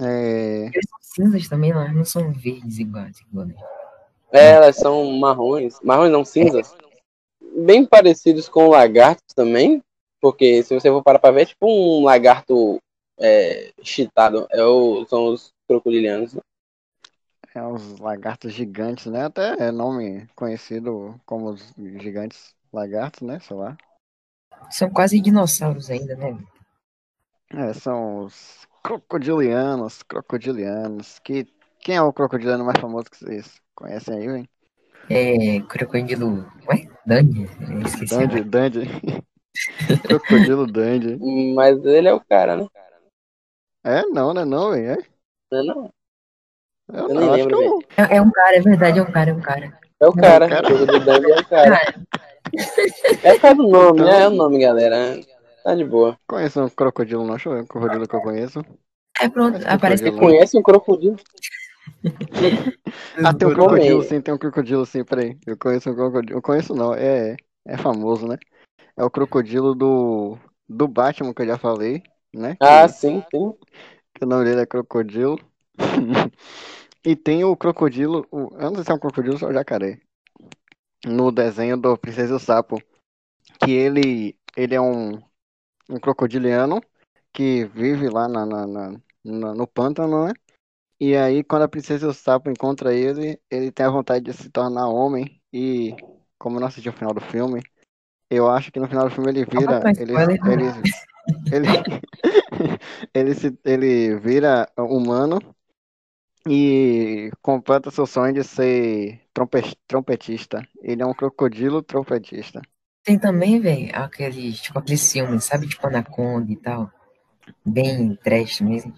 É... Eles são cinzas também, elas não são verdes iguais. iguais. É, elas são marrons. Marrons não, cinzas. Bem parecidos com lagartos também. Porque se você for parar pra ver, é tipo um lagarto é, chitado. É o, são os crocodilianos. Né? É os lagartos gigantes, né? Até é nome conhecido como os gigantes lagartos, né? Sei lá. São quase dinossauros ainda, né? É, são os crocodilianos, crocodilianos. Que, quem é o crocodiliano mais famoso que vocês conhecem aí, hein? É, crocodilo. Ué? Dandy? Esqueci. Dandy, Dandy. Crocodilo Dandy. Mas ele é o cara, né? É, não, né? Não, hein? É? Não, não. Eu, eu não, nem lembro. Eu... É, é, um cara, é verdade, é um cara, é um cara. É o cara, é o cara. O Dandy é o cara. é por causa do nome, então... né? É o nome, galera. Tá de boa. Conheço um crocodilo, não? Deixa eu ver um crocodilo que eu conheço. É pronto, aparece que conhece um crocodilo. ah, tem um crocodilo sim, tem um crocodilo sim, peraí. Eu conheço um crocodilo. Eu conheço não, é, é famoso, né? É o crocodilo do, do Batman que eu já falei, né? Ah, que, sim, sim. Que o nome dele é Crocodilo. *laughs* e tem o crocodilo. O, eu não sei se é um crocodilo ou um jacaré. No desenho do Princesa e o Sapo. Que ele, ele é um, um crocodiliano que vive lá na, na, na, na, no pântano, né? E aí, quando a princesa e o sapo encontram ele, ele tem a vontade de se tornar homem E como não assisti o final do filme, eu acho que no final do filme ele vira. Ele, ele, *laughs* ele, *laughs* ele, se, ele vira humano e completa seu sonho de ser trompetista. Ele é um crocodilo trompetista. Tem também, velho, aqueles, tipo, aqueles filmes, sabe? Tipo Anaconda e tal. Bem trash mesmo.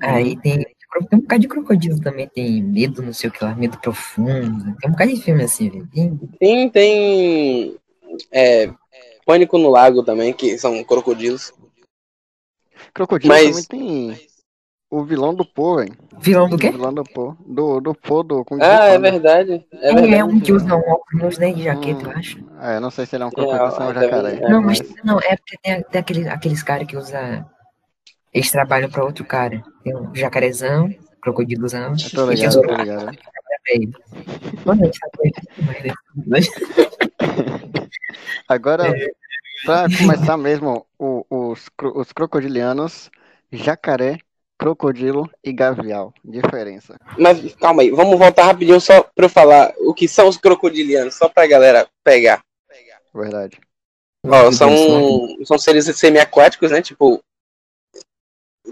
Aí uhum. tem, tem um bocado de crocodilo também, tem medo, não sei o que lá, medo profundo. Tem um bocado de filme assim, velho. Tem, tem. É, Pânico no Lago também, que são crocodilos. Crocodilo Mas... também tem o vilão do Pô, velho. Vilão do quê? O vilão do Pô. Do, do Pô, do Kung Ah, é verdade. É, verdade. é um que usa um óculos né, de jaqueta, hum, eu acho. É, não sei se ele é um crocodilo ou é um jacaré. Não, mas não, é porque tem, tem aquele, aqueles caras que usam. Eles trabalham pra outro cara. Tem um jacarezão, crocodilozão. Eu tô ligado, tô ligado. Mano, a gente tá Agora, pra começar mesmo, o, os, os crocodilianos, jacaré crocodilo e gavial. Diferença. Mas calma aí, vamos voltar rapidinho só para eu falar o que são os crocodilianos, só pra galera pegar. Verdade. Ó, são, são seres semiaquáticos, né? Tipo,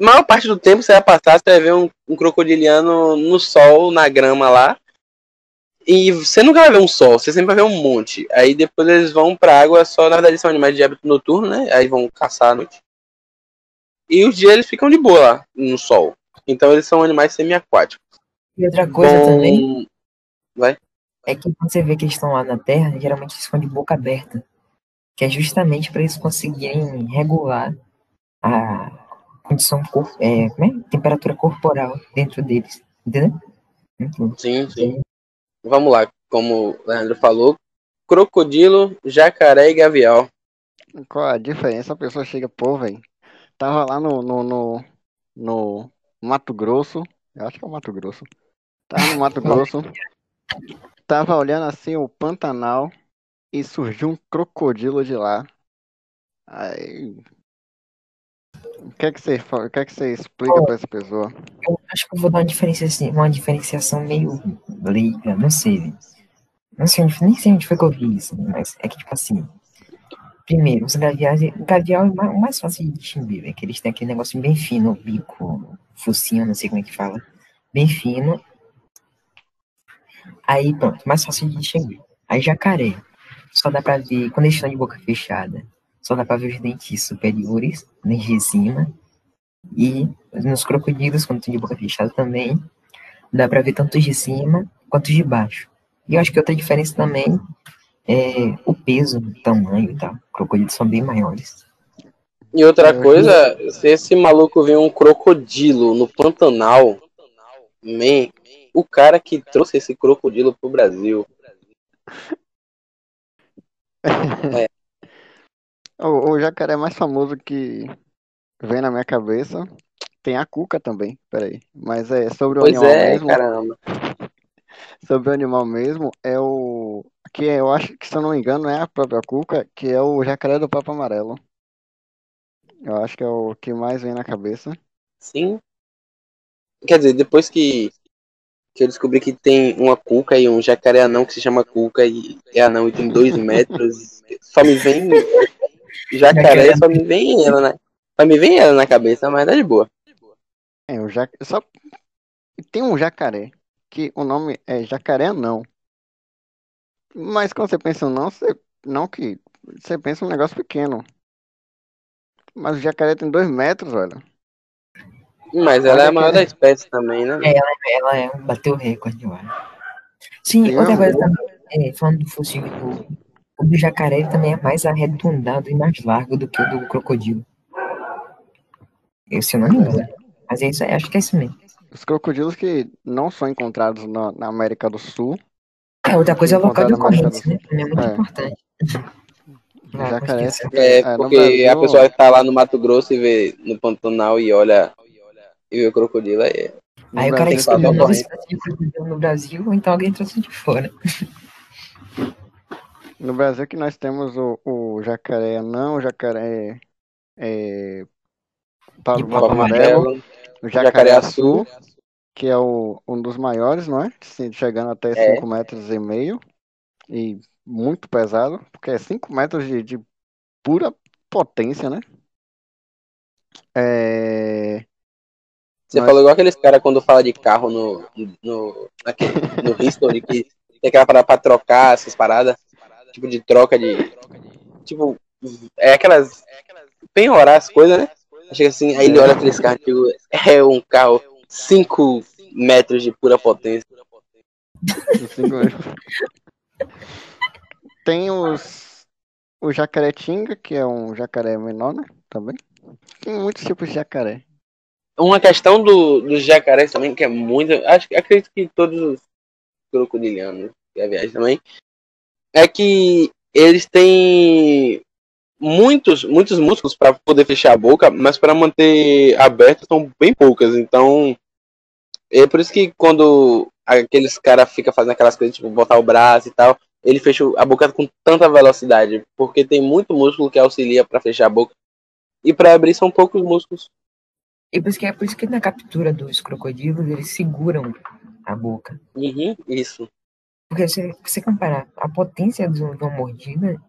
a maior parte do tempo você vai passar, você vai ver um, um crocodiliano no sol, na grama lá. E você nunca vai ver um sol, você sempre vai ver um monte. Aí depois eles vão pra água, só na verdade são animais de hábito noturno, né? Aí vão caçar à noite. E os dias eles ficam de boa lá no sol. Então eles são animais semiaquáticos. E outra coisa Bom... também. Vai. É que quando você vê que eles estão lá na Terra, geralmente eles ficam de boca aberta. Que é justamente para eles conseguirem regular a condição cor é, como é? temperatura corporal dentro deles. Entendeu? Sim, sim. Vamos lá, como o Leandro falou, crocodilo, jacaré e gavial. Qual a diferença? A pessoa chega, pô, velho, Tava lá no, no, no, no Mato Grosso. Eu acho que é o Mato Grosso. Tava no Mato *laughs* Grosso. Tava olhando assim o Pantanal e surgiu um crocodilo de lá. Aí. O que é que você, o que é que você explica para essa pessoa? Eu acho que eu vou dar uma uma diferenciação meio leiga, não sei. Não sei onde, nem sei onde foi que eu vi isso, mas é que tipo assim, Primeiro, os gaviais, gavial é o mais fácil de distinguir, é que eles têm aquele negócio bem fino, bico, focinho, não sei como é que fala, bem fino. Aí, pronto, mais fácil de distinguir. Aí, jacaré, só dá pra ver, quando eles estão de boca fechada, só dá pra ver os dentes superiores, dentes de cima, e nos crocodilos, quando estão de boca fechada também, dá pra ver tanto de cima quanto de baixo. E eu acho que outra diferença também é, o peso, o tamanho e tal. Crocodilos são bem maiores. E outra coisa, se esse maluco vê um crocodilo no Pantanal, man, o cara que trouxe esse crocodilo pro Brasil. *laughs* é. o, o jacaré mais famoso que vem na minha cabeça tem a cuca também, peraí. Mas é sobre o pois animal é, mesmo. Caramba. Sobre o animal mesmo, é o que eu acho que, se eu não me engano, é a própria Cuca, que é o jacaré do Papo Amarelo. Eu acho que é o que mais vem na cabeça. Sim. Quer dizer, depois que, que eu descobri que tem uma cuca e um jacaré anão que se chama cuca e é anão e tem dois metros, só me vem *laughs* jacaré, só me vem ela, né? Só me vem ela na cabeça, mas é de boa. É, o jac... só tem um jacaré que o nome é jacaré anão. Mas quando você pensa não, você não que você pensa um negócio pequeno. Mas o jacaré tem dois metros, velho. Mas ela é a maior da espécie também, né? É, ela, ela é, bateu o recorde, eu acho. Sim, Sim outra coisa também, é, falando do focinho do, o do jacaré também é mais arredondado e mais largo do que o do crocodilo. Esse eu não me engano. Mas é isso aí, acho que é isso mesmo. Os crocodilos que não são encontrados na, na América do Sul é, outra coisa é o local de ocorrência, né? Também é muito é. importante. Jacaré. É, é porque Brasil... a pessoa está lá no Mato Grosso e vê no Pantanal e olha e vê o crocodilo aí. Aí o cara descobriu uma espécie de crocodilo no Brasil, ou então alguém trouxe de fora. No Brasil que nós temos o, o jacaré não, o jacaré é, Amarelo, o jacaré, jacaré azul, que é o, um dos maiores, não é? Chegando até 5 é. metros e meio. e muito pesado, porque é 5 metros de, de pura potência, né? É... Você falou igual aqueles caras quando fala de carro no, no, aqui, no History, que tem aquela parada pra trocar essas paradas, tipo de troca de. Tipo, é aquelas. Penhorar as coisas, né? Chega assim, aí ele olha aqueles carros, tipo, é um carro 5 metros de pura potência. Tem os. O jacaretinga, que é um jacaré menor, né? Também. Tem muitos tipos de jacaré. Uma questão do, dos jacarés também, que é muito. Acho, acredito que todos os crocodilianos que a viagem também. É que eles têm muitos, muitos músculos para poder fechar a boca, mas para manter aberto são bem poucas. Então, é por isso que quando aqueles caras ficam fazendo aquelas coisas, tipo, botar o braço e tal, ele fecha a boca com tanta velocidade, porque tem muito músculo que auxilia para fechar a boca. E para abrir são poucos músculos. E por isso que é por isso que na captura dos crocodilos eles seguram a boca. Uhum, isso. Porque se você comparar a potência de uma mordida,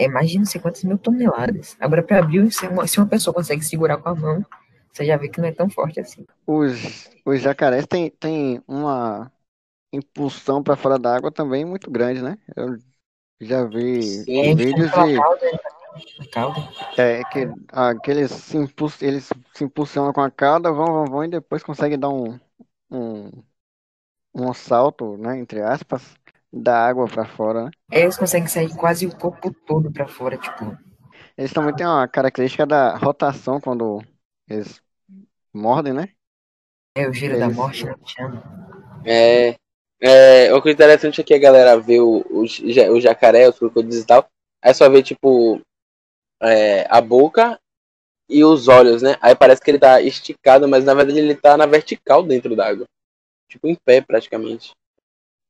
é mais de não sei quantas mil toneladas. Agora, para abrir, se uma, se uma pessoa consegue segurar com a mão, você já vê que não é tão forte assim. Os, os jacarés têm, têm uma impulsão para fora da água também muito grande, né? Eu já vi Sim, vídeos de. Cauda. É, que aqueles se, impuls, eles se impulsionam com a cauda, vão, vão, vão e depois conseguem dar um, um, um salto, né? Entre aspas, da água para fora, né? Eles conseguem sair quase o corpo todo para fora, tipo. Eles também têm uma característica da rotação quando eles mordem, né? É o giro eles... da morte, né? Chama. É, é, o que é interessante é que a galera vê o, o, o jacaré, os crocodilos e tal, aí só vê, tipo, é, a boca e os olhos, né? Aí parece que ele tá esticado, mas na verdade ele tá na vertical dentro d'água. Tipo, em pé, praticamente.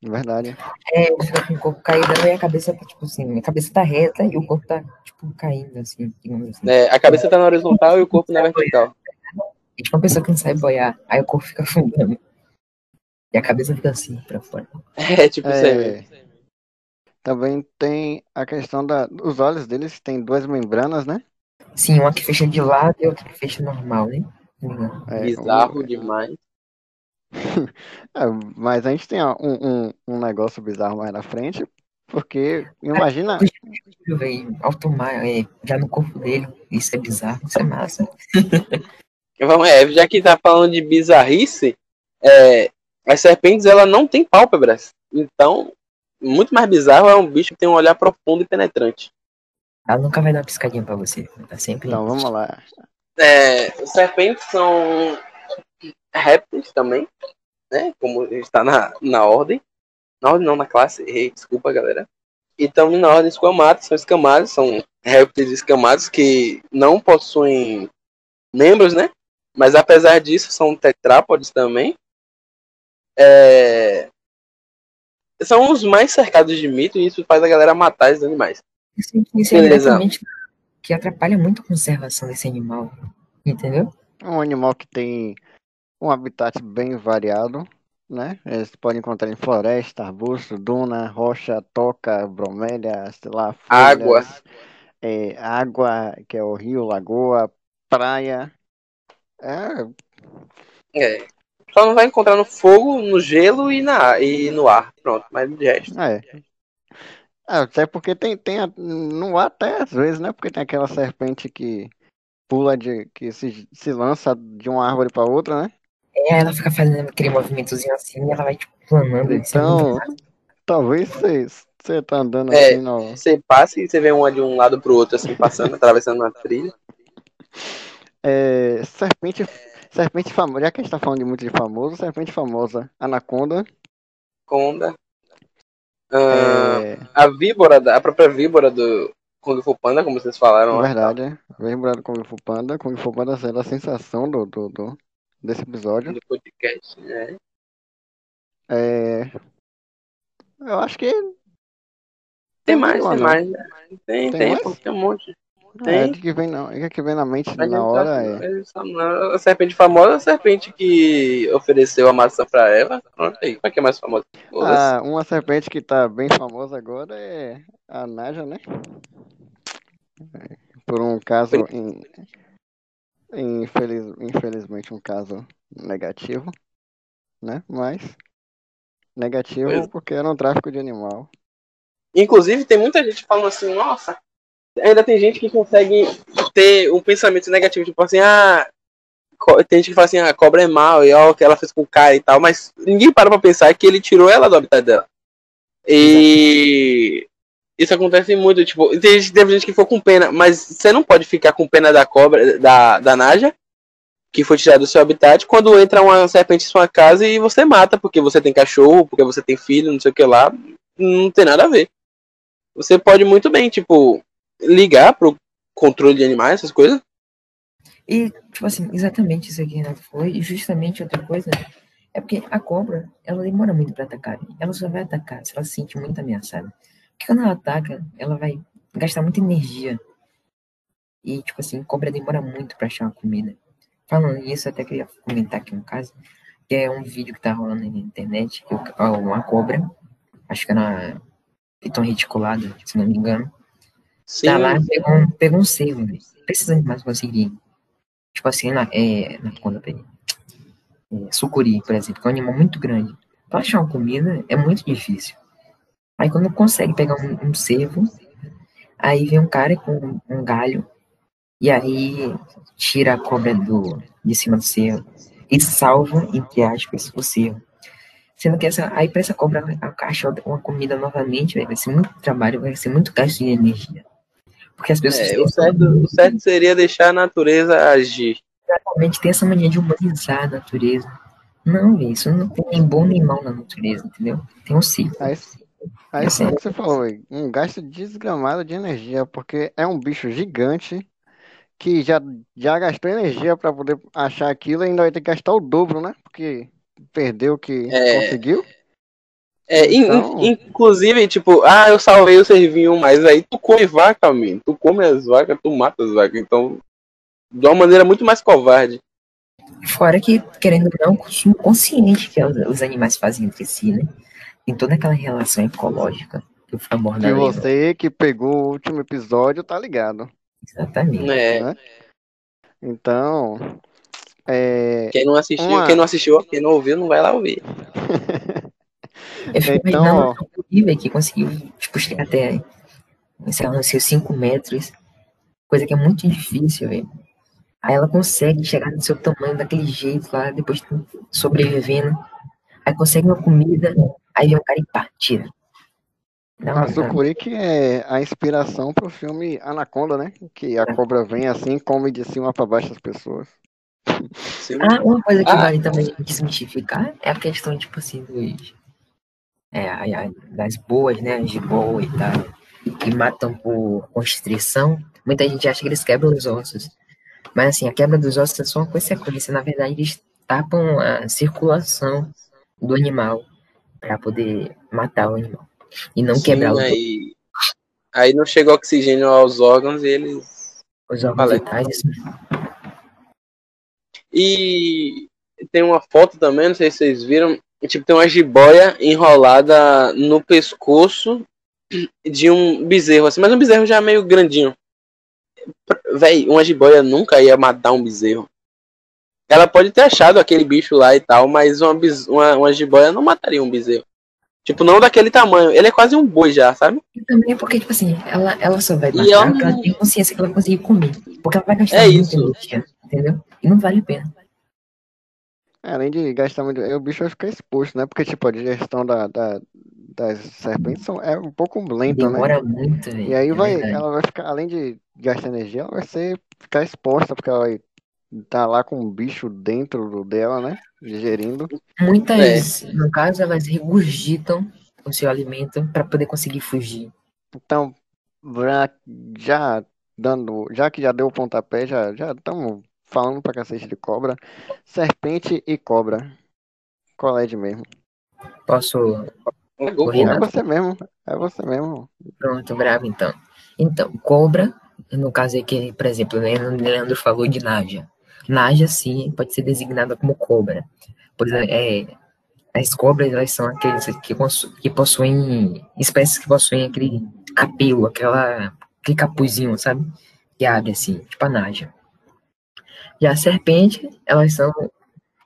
Verdade. É, ele fica com o corpo caído e a cabeça tá, tipo assim, a cabeça tá reta e o corpo tá, tipo, caindo, assim, assim. É, a cabeça tá na horizontal e o corpo na vertical. É tipo uma pessoa que não sabe boiar, aí o corpo fica afundando. E a cabeça fica assim, pra fora. É, tipo é, isso aí. Também tem a questão da, dos olhos deles, tem duas membranas, né? Sim, uma que fecha de lado e outra que fecha normal, né? É, Bizarro demais. *laughs* É, mas a gente tem um, um, um, negócio bizarro mais na frente, porque imagina. Mar, é, já no corpo dele, isso é bizarro, isso é massa. *laughs* Vamos, é, já que tá falando de bizarrice, é, as serpentes ela não tem pálpebras. Então, muito mais bizarro é um bicho que tem um olhar profundo e penetrante. Ela nunca vai dar uma piscadinha pra você. Tá sempre. Então, vamos lá. É, serpentes são répteis também, né? Como está na, na ordem. Na ordem não, na classe. Errei, desculpa, galera. E também na ordem escamados, são escamados, são répteis escamados que não possuem membros, né? Mas apesar disso, são tetrápodes também. É... São os mais cercados de mito e isso faz a galera matar esses animais. Isso, isso é exatamente que atrapalha muito a conservação desse animal, entendeu? É um animal que tem um habitat bem variado, né? Eles podem encontrar em floresta, arbusto, duna, rocha, toca, bromélia, sei lá, folhas, água. É, água, que é o rio, lagoa, praia. É. é. Só não vai encontrar no fogo, no gelo e, na, e no ar. Pronto, mas de resto. É. é até porque tem, tem no ar até às vezes, né? Porque tem aquela serpente que pula de. que se, se lança de uma árvore para outra, né? É, ela fica fazendo aquele movimentozinho assim e ela vai, tipo, planando. Então, talvez você, você tá andando é, assim no... Você passa e você vê uma de um lado pro outro, assim, passando, *laughs* atravessando uma trilha. É, serpente, serpente famosa, já que a gente tá falando de muito de famoso, serpente famosa, anaconda. Conda. Uh, é... A víbora, a própria víbora do Kung Fu Panda, como vocês falaram. É verdade, é. a víbora do Kung Fu Panda. Kung Fu Panda sendo a sensação do, do, do, desse episódio. Do podcast, né? É. Eu acho que. Tem mais, tem mais. Tem, tem, tem, mais? tem um monte. É, de que vem, é que vem na mente na hora é. A serpente famosa é a serpente que ofereceu a maçã pra Eva. Pronto aí, qual é que é mais famosa? Ah, uma serpente que tá bem famosa agora é a Naja, né? Por um caso, in, infeliz, infelizmente, um caso negativo, né? Mas negativo pois. porque era um tráfico de animal. Inclusive, tem muita gente falando assim, nossa, ainda tem gente que consegue ter um pensamento negativo, tipo assim, ah, tem gente que fala assim, ah, a cobra é mal, e ó, o que ela fez com o cara e tal, mas ninguém para pra pensar que ele tirou ela do habitat dela. E isso acontece muito, tipo, tem gente, tem gente que ficou com pena, mas você não pode ficar com pena da cobra, da, da Naja, que foi tirada do seu habitat, quando entra uma serpente em sua casa e você mata, porque você tem cachorro, porque você tem filho, não sei o que lá, não tem nada a ver. Você pode muito bem, tipo, ligar pro controle de animais, essas coisas. E, tipo assim, exatamente isso aqui, Renato, foi. E justamente outra coisa é porque a cobra, ela demora muito para atacar. Ela só vai atacar se ela se sente muito ameaçada. Porque quando ela ataca, ela vai gastar muita energia. E, tipo assim, cobra demora muito para achar uma comida. Falando nisso, até queria comentar aqui um caso, que é um vídeo que tá rolando na internet, que uma cobra, acho que é na Piton reticulada, se não me engano, Sim. Tá lá, pegou um, pegou um cervo, Precisa mais conseguir. Tipo assim, na, é, na conta. É, sucuri, por exemplo, que é um animal muito grande. Pra achar uma comida é muito difícil. Aí quando consegue pegar um, um cervo, aí vem um cara com um galho, e aí tira a cobra do, de cima do cervo e salva, entre aspas, o cervo. Sendo que essa, aí para essa cobra achar uma comida novamente, vai ser muito trabalho, vai ser muito gasto de energia. Porque as pessoas. É, o, certo, o certo seria deixar a natureza agir. Exatamente, tem essa mania de humanizar a natureza. Não, isso não tem nem bom nem mal na natureza, entendeu? Tem um ciclo. Aí, aí é que você falou, um gasto desgramado de energia, porque é um bicho gigante que já, já gastou energia para poder achar aquilo e ainda vai ter que gastar o dobro, né? Porque perdeu o que é... conseguiu. É, então... in, inclusive, tipo, ah, eu salvei o servinho, mas aí tu come vaca, man. Tu come as vacas, tu mata as vacas. Então, de uma maneira muito mais covarde. Fora que, querendo ou não, consumo consciente que os animais fazem entre si, né? Tem toda aquela relação ecológica que o Framor Que você que pegou o último episódio tá ligado. Exatamente. É. Né? Então. É, quem não assistiu, uma... quem não assistiu, quem não ouviu, não vai lá ouvir. Eu fico então, imaginando que conseguiu tipo, chegar até, sei lá, nos seus 5 metros, coisa que é muito difícil, velho. Aí ela consegue chegar no seu tamanho daquele jeito lá, depois sobrevivendo. Aí consegue uma comida, aí vem um cara e pá, tira. a Sucuri que é a inspiração pro filme Anaconda, né? Que a cobra vem assim, come de cima para baixo as pessoas. Ah, uma coisa que ah. vale também desmistificar é a questão, tipo assim, dos, é, das boas, né, as boas e tal, que matam por constrição, muita gente acha que eles quebram os ossos. Mas assim, a quebra dos ossos é só uma consequência. Na verdade, eles tapam a circulação do animal para poder matar o animal. E não Sim, quebrar o aí, aí não chega oxigênio aos órgãos e eles. Os órgãos. E tem uma foto também, não sei se vocês viram, tipo, tem uma jiboia enrolada no pescoço de um bezerro, assim, mas um bezerro já meio grandinho. Véi, uma jiboia nunca ia matar um bezerro. Ela pode ter achado aquele bicho lá e tal, mas uma, uma, uma jiboia não mataria um bezerro. Tipo, não daquele tamanho. Ele é quase um boi já, sabe? E também porque, tipo assim, ela, ela só vai matar e ela... ela tem consciência que ela conseguir comer. Porque ela vai gastar é isso. energia, entendeu? E não vale a pena. É, além de gastar muito, o bicho vai ficar exposto, né? Porque, tipo, a digestão da, da, das serpentes é um pouco lenta, né? Demora muito, E aí é vai, verdade. ela vai ficar, além de gastar energia, ela vai ser, ficar exposta, porque ela vai tá lá com um bicho dentro dela, né? Digerindo. Muitas, é. no caso, elas regurgitam o seu alimento para poder conseguir fugir. Então, já dando, já que já deu o pontapé, já já estamos falando pra cacete de cobra. Serpente e cobra. Qual é de mesmo? Posso. É você mesmo. É você mesmo. Pronto, bravo então. Então, cobra no caso aqui, por exemplo, o Leandro falou de Naja. Naja, sim, pode ser designada como cobra. Exemplo, é, as cobras, elas são aqueles que, que possuem, espécies que possuem aquele capelo, aquela, aquele capuzinho, sabe? Que abre assim, tipo a Naja. Já a serpente, elas são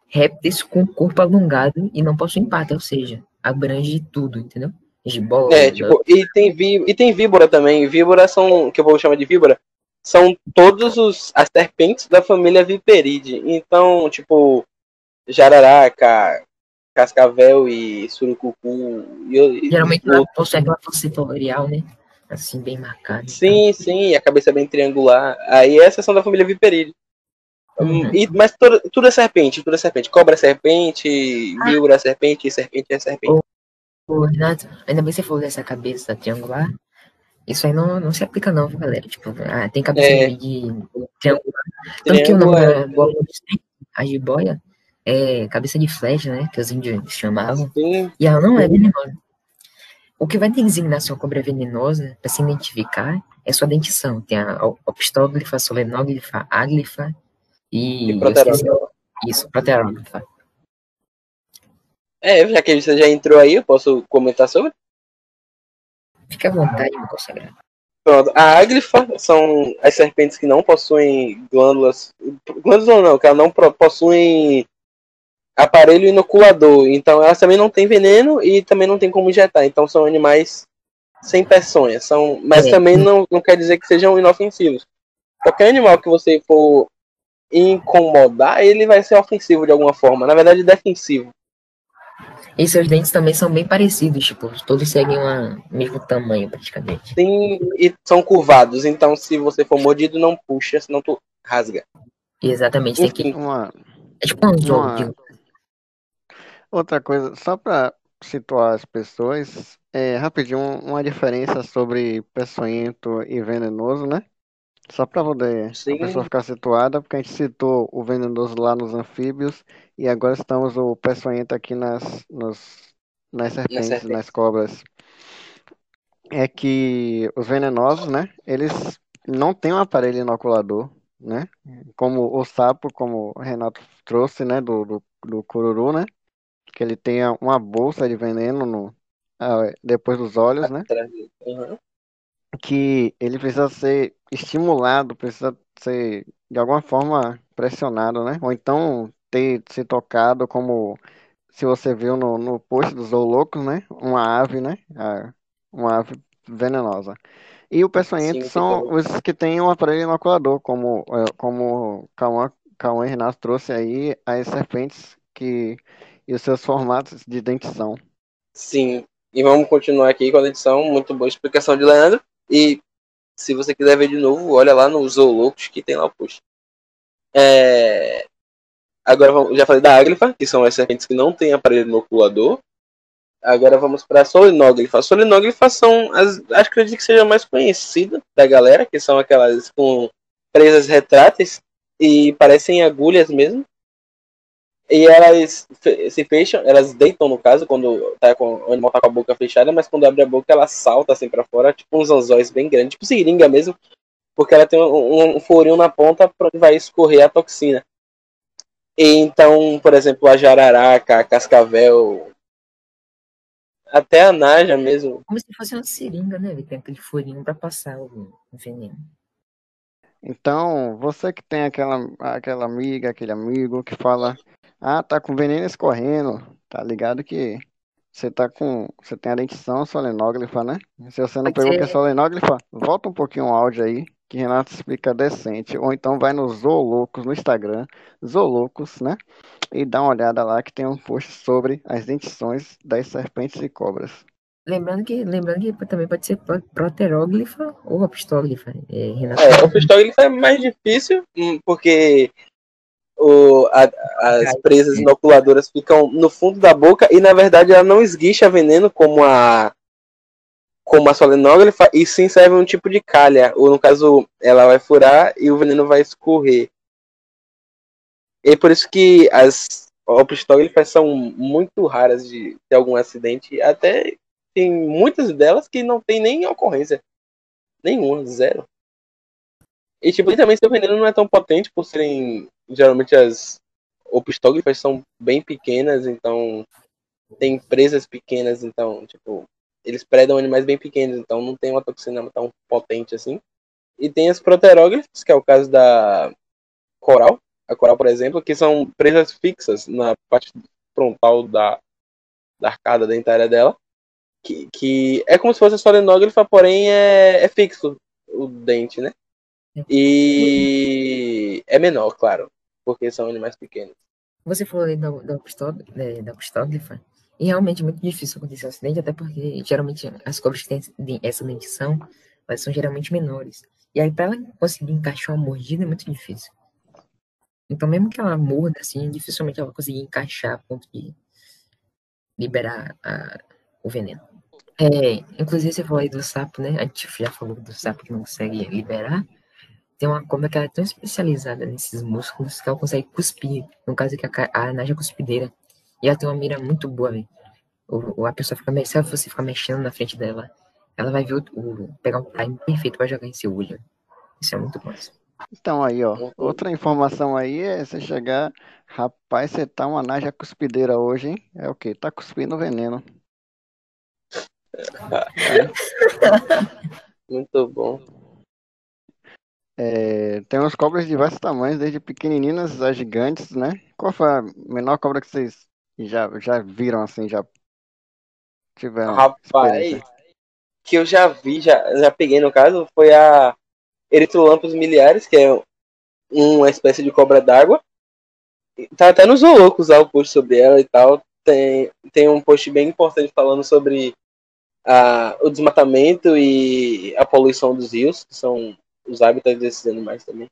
répteis com corpo alongado e não possuem pata, ou seja, abrange tudo, entendeu? Gibola, é, tipo, e tem, vi, e tem víbora também. Víbora são, que eu vou chamar de víbora, são todos os as serpentes da família Viperide. Então, tipo, jararaca, cascavel e surucucu. E, Geralmente não possui aquela fosse florial, né? Assim, bem marcada. Sim, então. sim, a cabeça bem triangular. Aí essa são da família Viperide. Uhum. E, mas tudo, tudo é serpente, tudo é serpente. Cobra é serpente, ah. víbora é serpente, serpente é serpente. Ô, Renato, ainda bem que você falou dessa cabeça triangular. Isso aí não, não se aplica não, galera? Tipo, ah, tem cabeça é. de triangular. Tanto que o nome da boa a jiboia, é cabeça de flecha, né? Que os índios chamavam. Sim. E ela não é venenosa. O que vai designar se uma cobra venenosa, para se identificar, é sua dentição. Tem a opistóglifa, solenóglifa, áglifa e... e proteróglifa. Isso, proteróglifa. É, já que você já entrou aí, eu posso comentar sobre? Fique à vontade, meu consagrado. Pronto, a áglifa são as serpentes que não possuem glândulas. Glândulas ou não, que elas não possuem aparelho inoculador. Então elas também não têm veneno e também não tem como injetar. Então são animais sem peçonha. São, mas é. também não, não quer dizer que sejam inofensivos. Qualquer animal que você for incomodar, ele vai ser ofensivo de alguma forma. Na verdade, defensivo. E seus dentes também são bem parecidos, tipo, todos seguem o mesmo tamanho praticamente. Sim, e são curvados, então se você for mordido, não puxa, senão tu rasga. Exatamente, tem que. Uma... É tipo um uma... Outra coisa, só para situar as pessoas, é rapidinho uma diferença sobre peçonhento e venenoso, né? Só para poder Sim. a pessoa ficar situada, porque a gente citou o venenoso lá nos anfíbios e agora estamos o peçonhento aqui nas, nos, nas serpentes, nas, nas cobras. É que os venenosos, né? Eles não têm um aparelho inoculador, né? Como o sapo, como o Renato trouxe, né? Do, do, do cururu, né? Que ele tenha uma bolsa de veneno no, depois dos olhos, né? Uhum que ele precisa ser estimulado, precisa ser de alguma forma pressionado, né? Ou então ter se tocado como se você viu no, no post dos Zoolocos, né? Uma ave, né? Uma ave venenosa. E o peçonhento são os que têm um aparelho inoculador, como, é, como Cauã, Cauã Renato trouxe aí, as serpentes que, e os seus formatos de dentição. Sim, e vamos continuar aqui com a dentição, muito boa explicação de Leandro. E se você quiser ver de novo, olha lá no Zoolocos que tem lá o post. É... Agora já falei da Áglifa, que são as serpentes que não têm aparelho inoculador. Agora vamos para a. Solinóglifa são as, acho que acredito que seja mais conhecida da galera, que são aquelas com presas retráteis e parecem agulhas mesmo. E elas se fecham, elas deitam no caso, quando tá com, o animal tá com a boca fechada, mas quando abre a boca ela salta assim para fora, tipo uns anzóis bem grandes, tipo seringa mesmo, porque ela tem um, um furinho na ponta para onde vai escorrer a toxina. E então, por exemplo, a jararaca, a cascavel, até a naja mesmo. Como se fosse uma seringa, né? Ele tem aquele furinho para passar o veneno. Então, você que tem aquela, aquela amiga, aquele amigo que fala ah, tá com veneno escorrendo. Tá ligado que você tá com. Você tem a dentição solenóglifa, né? Se você não Pode pegou o que é solenóglifa, volta um pouquinho o áudio aí, que Renato explica decente. Ou então vai no Zoolocos no Instagram, Zoolocos, né? E dá uma olhada lá que tem um post sobre as dentições das serpentes e cobras. Lembrando que, lembrando que também pode ser proteróglifa ou opistóglifa. É, Renato. é, opistóglifa é mais difícil, hum, porque o, a, as presas inoculadoras ficam no fundo da boca e na verdade ela não esguicha veneno como a como a solenógrafa e sim serve um tipo de calha. Ou no caso ela vai furar e o veneno vai escorrer. E por isso que as opistógrafas são muito raras de ter algum acidente. Até tem muitas delas que não tem nem ocorrência. Nenhuma zero. E tipo, e também seu veneno não é tão potente por serem. Geralmente as opistógrafas são bem pequenas, então tem presas pequenas, então, tipo, eles predam animais bem pequenos, então não tem uma toxina tão potente assim. E tem as proterógrafas, que é o caso da coral, a coral, por exemplo, que são presas fixas na parte frontal da, da arcada dentária dela, que, que é como se fosse a solenógrafa, porém é, é fixo o dente, né? E é menor, claro, porque são animais pequenos. Você falou aí da, da, da, da custógrafa, e realmente é muito difícil acontecer um acidente, até porque geralmente as cobras que têm essa dentição, elas são geralmente menores. E aí, para ela conseguir encaixar uma mordida é muito difícil. Então, mesmo que ela morda, assim, dificilmente ela vai conseguir encaixar a ponto de liberar a, o veneno. É, inclusive, você falou aí do sapo, né? A gente já falou do sapo que não consegue liberar. Tem uma cobra que ela é tão especializada nesses músculos que ela consegue cuspir. No caso que a, a naja cuspideira. E ela tem uma mira muito boa, velho. Ou a pessoa fica mexendo, se você ficar mexendo na frente dela, ela vai ver o, o pegar um time perfeito para jogar em seu olho. Isso é muito bom. Então aí, ó, outra informação aí é você chegar, rapaz, você tá uma naja cuspideira hoje, hein? É o quê? Tá cuspindo veneno. *laughs* Muito bom. É, tem uns cobras de diversos tamanhos, desde pequenininhas a gigantes, né? Qual foi a menor cobra que vocês já, já viram assim, já tiveram Rapaz, que eu já vi, já, já peguei no caso, foi a Erythrolampus miliares, que é uma espécie de cobra d'água. Tá até nos zoológicos lá o post sobre ela e tal. Tem, tem um post bem importante falando sobre a, o desmatamento e a poluição dos rios, que são os hábitats desses animais também.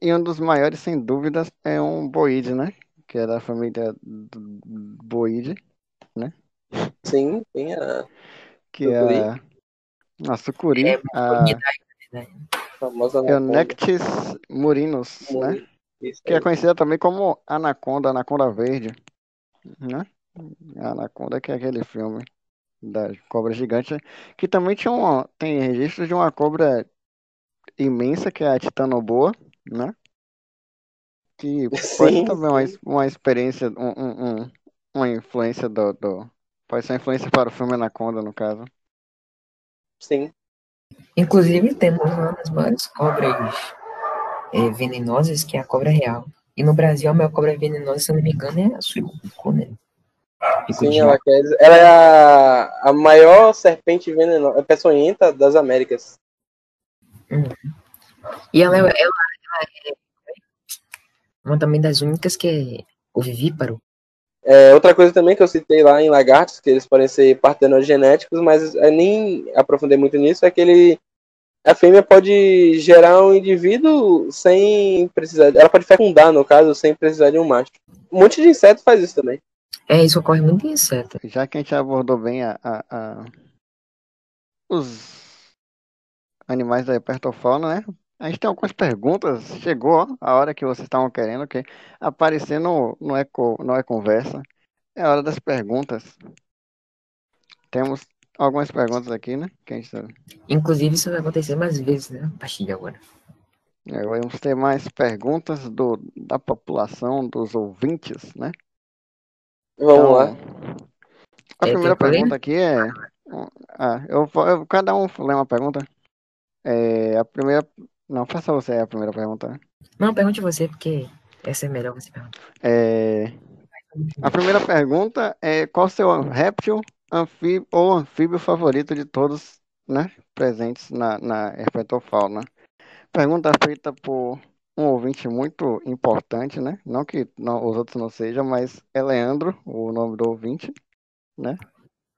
E um dos maiores, sem dúvidas, é um boide, né? Que é da família boide, né? Sim, tem a. Que é a, a sucuri, é, a né? famosa Eunectis murinus, né? Isso que é conhecida também como anaconda, anaconda verde, né? A anaconda que é aquele filme da cobra gigante, que também tinha um, tem registro de uma cobra imensa que é a titanoboa, né? Que *laughs* pode sim, também uma, uma experiência, um, um, um, uma influência do, do, Pode ser uma influência para o filme Anaconda, no caso. Sim. Inclusive temos uma das maiores cobras é, venenosas, que é a cobra real. E no Brasil a maior cobra venenosa, se eu não me engano, é a surucucu, né? Sim, ela, quer, ela é a, a maior serpente venenosa, peçonhenta das Américas. Uhum. E ela, ela, ela é uma também das únicas que é ovivíparo. É, outra coisa também que eu citei lá em lagartos, que eles podem ser partenogenéticos, mas eu nem aprofundei muito nisso, é que ele, a fêmea pode gerar um indivíduo sem precisar, ela pode fecundar, no caso, sem precisar de um macho. Um monte de inseto faz isso também. É, isso ocorre muito em inseto. Já que a gente abordou bem a, a, a... os animais da hipertofauna, né? A gente tem algumas perguntas. Chegou a hora que vocês estavam querendo, que aparecer no, no, eco, no E-Conversa. É a hora das perguntas. Temos algumas perguntas aqui, né? Que a gente... Inclusive, isso vai acontecer mais vezes, né? A partir de agora. É, vamos ter mais perguntas do, da população, dos ouvintes, né? Vamos então, lá. A é, primeira pergunta aqui é. Ah, eu, eu, cada um lê uma pergunta. É, a primeira não, faça você a primeira pergunta. Não, pergunte você, porque essa é melhor você perguntar. É... A primeira pergunta é qual o seu réptil anfíbio, ou anfíbio favorito de todos né, presentes na, na herpetofauna? Pergunta feita por um ouvinte muito importante, né? Não que não, os outros não sejam, mas é Leandro, o nome do ouvinte, né?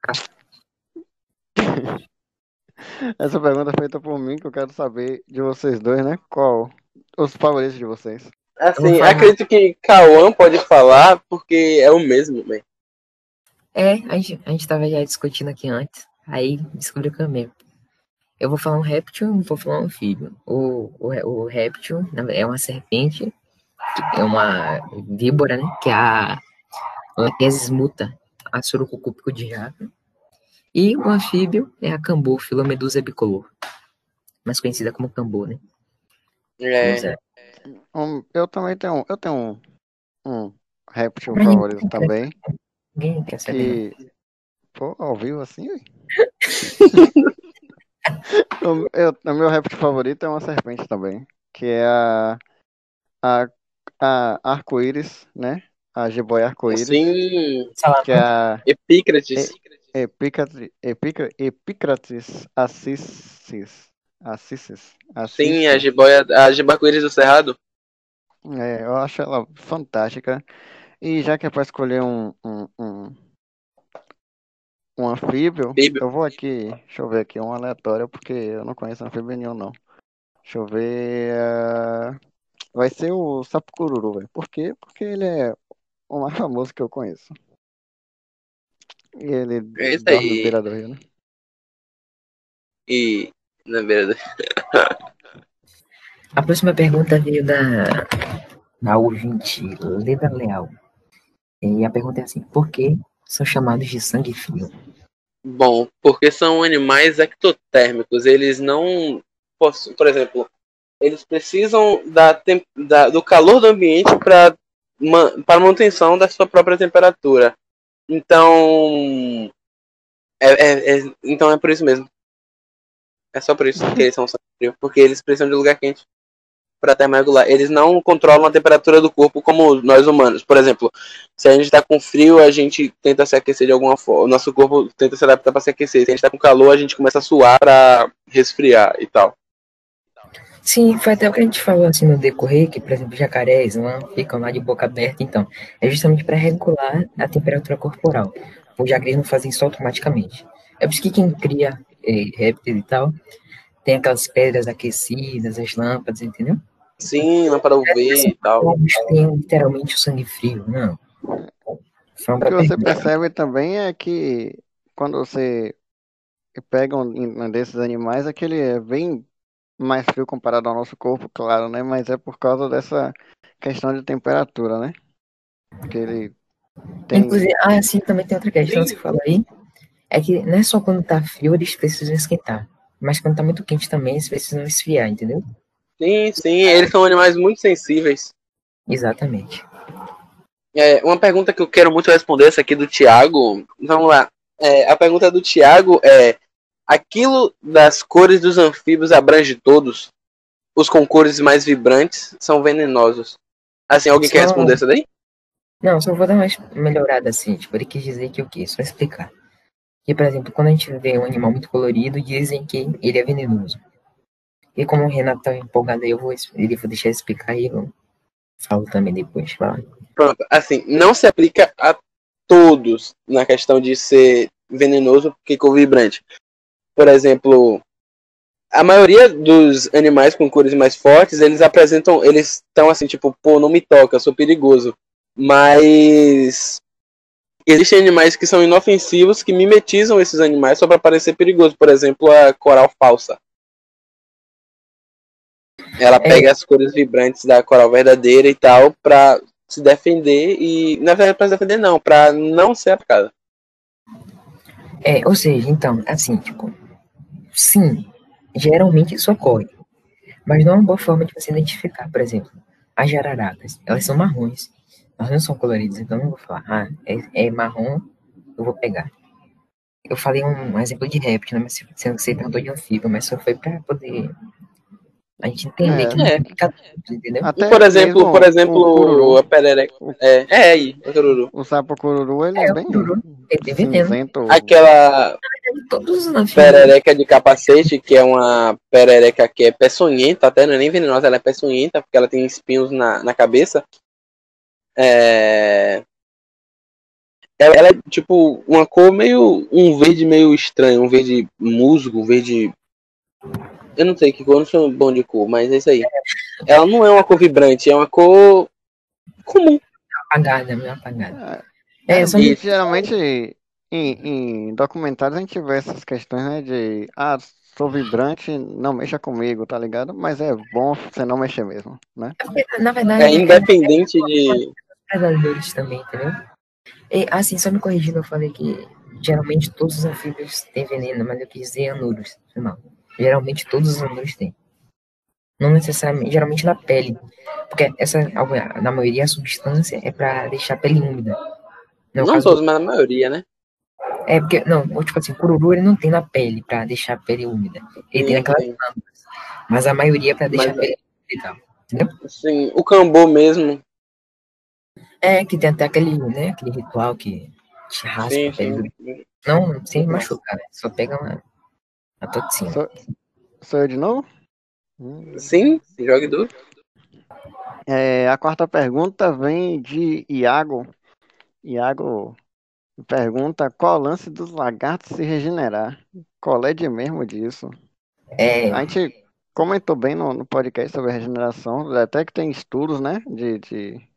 *laughs* Essa pergunta é feita por mim, que eu quero saber de vocês dois, né? Qual os favoritos de vocês? Assim, acredito que Cauã pode falar, porque é o mesmo, né? É, a gente, a gente tava já discutindo aqui antes, aí descobriu que é o mesmo. Eu vou falar um réptil, vou falar um anfíbio. O, o, o réptil é uma serpente, é uma víbora, né? Que é a Lachesis muta, a surucucúpico de jaca. E o anfíbio é a cambúfila medusa bicolor. mais conhecida como tambor, né? É. Um, eu também tenho, eu tenho um, um réptil favorito também. Ninguém quer saber. Que. Pô, ao vivo assim, *laughs* o, eu, o meu réptil favorito é uma serpente também. Que é a. A, a arco-íris, né? A jiboia arco-íris. Sim. Que é a Epícrates. Epícrates, Epícrates, Epícrates Assissis. Assissis. Sim, a jiboia, a jiboia arco-íris do Cerrado. É, eu acho ela fantástica. E já que é para escolher um, um, um, um anfíbio, eu vou aqui, deixa eu ver aqui, um aleatório, porque eu não conheço anfíbio nenhum, não. Deixa eu ver. ah, vai ser o sapo cururu, velho. Por quê? Porque ele é o mais *laughs* famoso que eu conheço. E ele É isso dorme aí. na beira do rio, né? E. Na beira do- *laughs* A próxima pergunta veio da, da ouvinte Leda Leal. E a pergunta é assim: por que são chamados de sangue frio? Bom, porque são animais ectotérmicos. Eles não. possu- Por exemplo, eles precisam da, tem- da- do calor do ambiente para para manutenção da sua própria temperatura. Então. É, é- é- então é por isso mesmo. É só por isso que eles são frio. Porque eles precisam de lugar quente para termoregular. Eles não controlam a temperatura do corpo como nós humanos. Por exemplo, se a gente está com frio, a gente tenta se aquecer de alguma forma. O nosso corpo tenta se adaptar para se aquecer. Se a gente está com calor, a gente começa a suar para resfriar e tal. Sim, foi até o que a gente falou assim no decorrer, que, por exemplo, jacarés lá ficam lá de boca aberta, então. É justamente para regular a temperatura corporal. Os jacarés não fazem isso automaticamente. É por isso que quem cria eh, répteis e tal tem aquelas pedras aquecidas, as lâmpadas, entendeu? Sim, lâmpada UV e tal. Têm literalmente o sangue frio, não. O que você percebe também é que quando você pega um um desses animais, é que ele é bem mais frio comparado ao nosso corpo, claro, né? Mas é por causa dessa questão de temperatura, né? Porque ele tem. Inclusive, ah, sim, também tem outra questão que você falou aí. É que não é só quando tá frio eles precisam esquentar. Mas quando tá muito quente também, eles precisam esfriar, entendeu? Sim, sim, eles são animais muito sensíveis. Exatamente. É, uma pergunta que eu quero muito responder, essa aqui do Thiago. Vamos lá. É, a pergunta do Thiago é: aquilo das cores dos anfíbios abrange todos? Os com cores mais vibrantes são venenosos. Assim, alguém quer Só- responder essa daí? Não, só vou dar uma melhorada assim. Tipo, ele quis dizer que o quê? Só explicar. Que, por exemplo, quando a gente vê um animal muito colorido, dizem que ele é venenoso. E como o Renato tá empolgado aí, eu vou, ele vou deixar explicar e eu falo também depois. Lá. Pronto, assim, não se aplica a todos na questão de ser venenoso porque com vibrante. Por exemplo, a maioria dos animais com cores mais fortes, eles apresentam, eles estão assim, tipo, pô, não me toca, sou perigoso. Mas existem animais que são inofensivos que mimetizam esses animais só para parecer perigoso. Por exemplo, a coral falsa. Ela pega as cores vibrantes da coral verdadeira e tal pra se defender e na verdade para se defender não, pra não ser atacada. É, ou seja, então, assim, tipo, sim, geralmente isso ocorre. Mas não é uma boa forma de você identificar, por exemplo, as jararadas, elas são marrons, elas não são coloridas, então eu não vou falar, ah, é, é marrom, eu vou pegar. Eu falei um, exemplo de réptil, né, mas você perguntou de anfíbio, mas só foi pra poder a gente entender É. que não É. entendeu? Até por exemplo, mesmo por o exemplo, cururu, a perereca. É, é aí, o cururu. o sapo cururu, ele é, É, o bem cururu, ele cinzento. Aquela Todos os perereca de capacete, que é uma perereca que é peçonhenta, até não é nem venenosa, ela é peçonhenta, porque ela tem espinhos na, na cabeça. É... Ela, ela é tipo uma cor meio. um verde meio estranho, um verde musgo, um verde. Eu não sei que cor, eu não sou bom de cor, mas é isso aí. Ela não é uma cor vibrante, é uma cor comum. apagada, meio apagada. É, É, são e geralmente em, em documentários a gente vê essas questões, né, de ah, sou vibrante, não mexa comigo, tá ligado? Mas é bom você não mexer mesmo, né? na verdade, É independente de. predadores também, entendeu? E, assim, só me corrigindo, eu falei que geralmente todos os anfíbios têm veneno, mas eu quis dizer anuros, foi mal. Geralmente todos os andores têm. Não necessariamente, geralmente na pele. Porque essa, na maioria, a substância é para deixar a pele úmida. No não todos, do... mas na maioria, né? É, porque, não, tipo assim, o cururu ele não tem na pele para deixar a pele úmida. Ele sim, tem aquelas glândulas. Mas a maioria é pra deixar mas, a pele úmida e tal. Entendeu? Sim, o cambô mesmo. É, que tem até aquele, né, aquele ritual que te raspa sim, a pele. Sim. Não, sem machucar, né? Só pega uma, uma toxina. Sou, sou eu de novo? Sim, jogue duro. É, a quarta pergunta vem de Iago. Iago pergunta qual o lance dos lagartos se regenerar. Qual é de mesmo disso? É... A gente comentou bem no, no podcast sobre regeneração, até que tem estudos, né? De, de,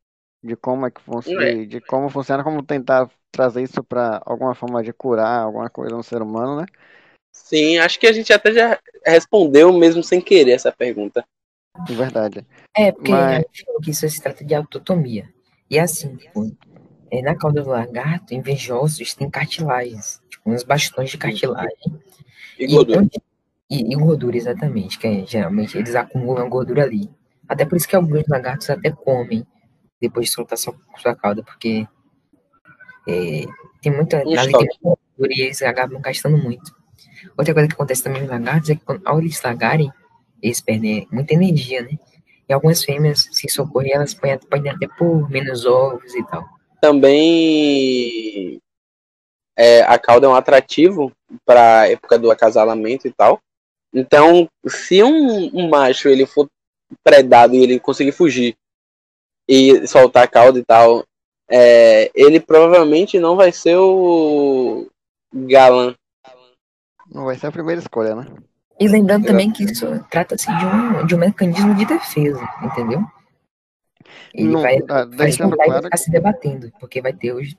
de como é que funciona, é. de como funciona, como tentar trazer isso para alguma forma de curar alguma coisa no ser humano, né? Sim, acho que a gente até já respondeu mesmo sem querer essa pergunta. Verdade. É, porque Mas... que isso se trata de autotomia. E assim, tipo, é, na cauda do lagarto, em vez de ossos, tem cartilagens, tipo, uns bastões de cartilagem. E gordura. E, e, gordura, exatamente, que é, geralmente eles acumulam gordura ali. Até por isso que alguns lagartos até comem depois de soltar sua, sua cauda, porque é, tem muita, um muita gordura e eles acabam gastando muito. Outra coisa que acontece também nos lagartos é que quando, ao eles lagarem, eles perdem muita energia, né? E algumas fêmeas, se socorrer, elas podem, até pôr menos ovos e tal. Também é, a cauda é um atrativo para época do acasalamento e tal. Então, se um, um, macho ele for predado e ele conseguir fugir e soltar a cauda e tal, é, ele provavelmente não vai ser o galã não vai ser a primeira escolha, né? E lembrando também que isso trata-se de um, de um mecanismo de defesa, entendeu? Ele não, vai, tá, vai deixando claro ficar se debatendo, porque vai ter os,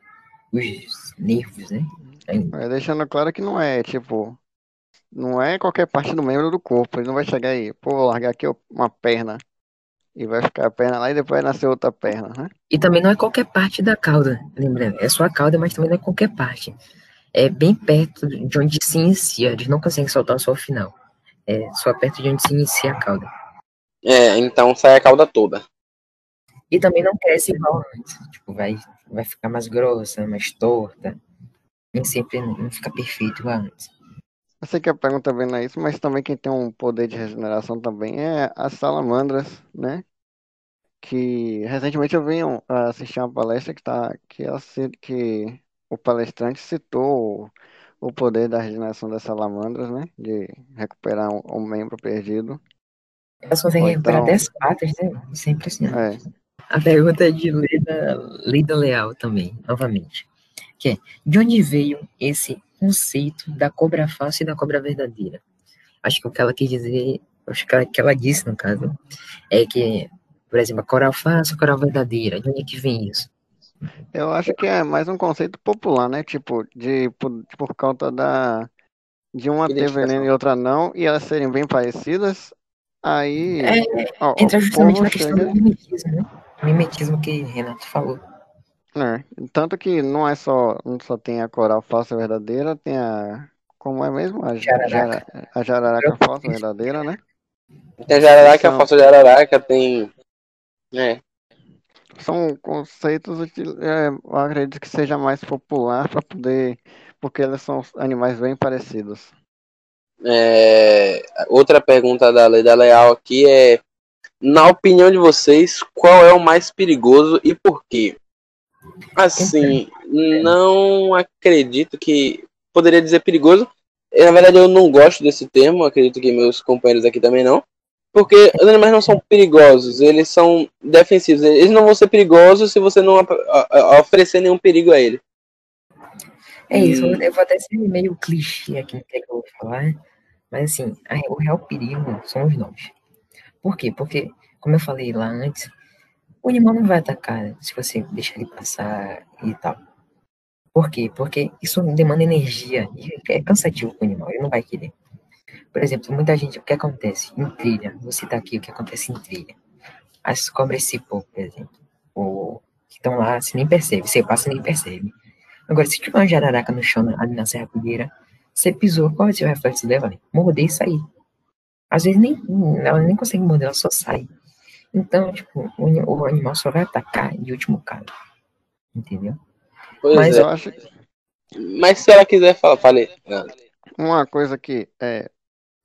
os nervos, né? Vai deixando claro que não é, tipo, não é qualquer parte do membro do corpo. Ele não vai chegar aí, pô, vou largar aqui uma perna e vai ficar a perna lá e depois vai nascer outra perna, né? E também não é qualquer parte da cauda, lembrando, é só a cauda, mas também não é qualquer parte é bem perto de onde se inicia, eles não conseguem soltar só o final. É só perto de onde se inicia a cauda. É, então sai a cauda toda. E também não cresce igual antes. Tipo, vai, vai ficar mais grossa, mais torta. Nem sempre não fica perfeito igual antes. Eu sei que a pergunta vem não é isso, mas também quem tem um poder de regeneração também é as salamandras, né? Que recentemente eu vim assistir uma palestra que tá que, ela, que o palestrante citou o poder da regeneração das salamandras, né? De recuperar um, um membro perdido. Elas conseguem recuperar então, 10 patas, né? Isso é impressionante. É. A pergunta é de Lida, Lida Leal também, novamente. Que é, de onde veio esse conceito da cobra falsa e da cobra verdadeira? Acho que o que ela quis dizer, acho que ela, que ela disse, no caso, é que, por exemplo, a coral falsa e a coral verdadeira, de onde é que vem isso? Eu acho que é mais um conceito popular, né? Tipo, de por, por causa da de uma ter veneno e outra não, e elas serem bem parecidas, aí. É, ó, entra justamente na questão chega... do mimetismo, né? Mimetismo que Renato falou. É, tanto que não é só. Não só tem a coral falsa verdadeira, tem a. Como é mesmo? A jararaca, a jararaca falsa verdadeira, né? Tem a jararaca, a falsa jararaca, tem. É, são conceitos, é, eu acredito que seja mais popular para poder, porque eles são animais bem parecidos. É, outra pergunta da Leda Leal aqui é, na opinião de vocês, qual é o mais perigoso e por quê? Assim, não acredito que poderia dizer perigoso. Na verdade, eu não gosto desse termo, acredito que meus companheiros aqui também não. Porque os animais não são perigosos, eles são defensivos. Eles não vão ser perigosos se você não oferecer nenhum perigo a ele. É isso, eu vou até ser meio clichê aqui no que eu vou falar, mas assim, o real perigo são os nós. Por quê? Porque, como eu falei lá antes, o animal não vai atacar se você deixar ele passar e tal. Por quê? Porque isso demanda energia, é cansativo para o animal, ele não vai querer. Por exemplo, muita gente, o que acontece em trilha? Vou citar aqui o que acontece em trilha. As cobras cipó, por exemplo, ou que estão lá, você nem percebe, você passa e nem percebe. Agora, se tiver uma jararaca no chão ali na Serra Pilheira, você pisou, qual vai ser o reflexo dela? Morder e sair. Às vezes nem, ela nem consegue morder, ela só sai. Então, tipo, o, o animal só vai atacar de último caso. Entendeu? Pois Mas é. eu acho que Mas se ela quiser falar, falei. uma coisa que é,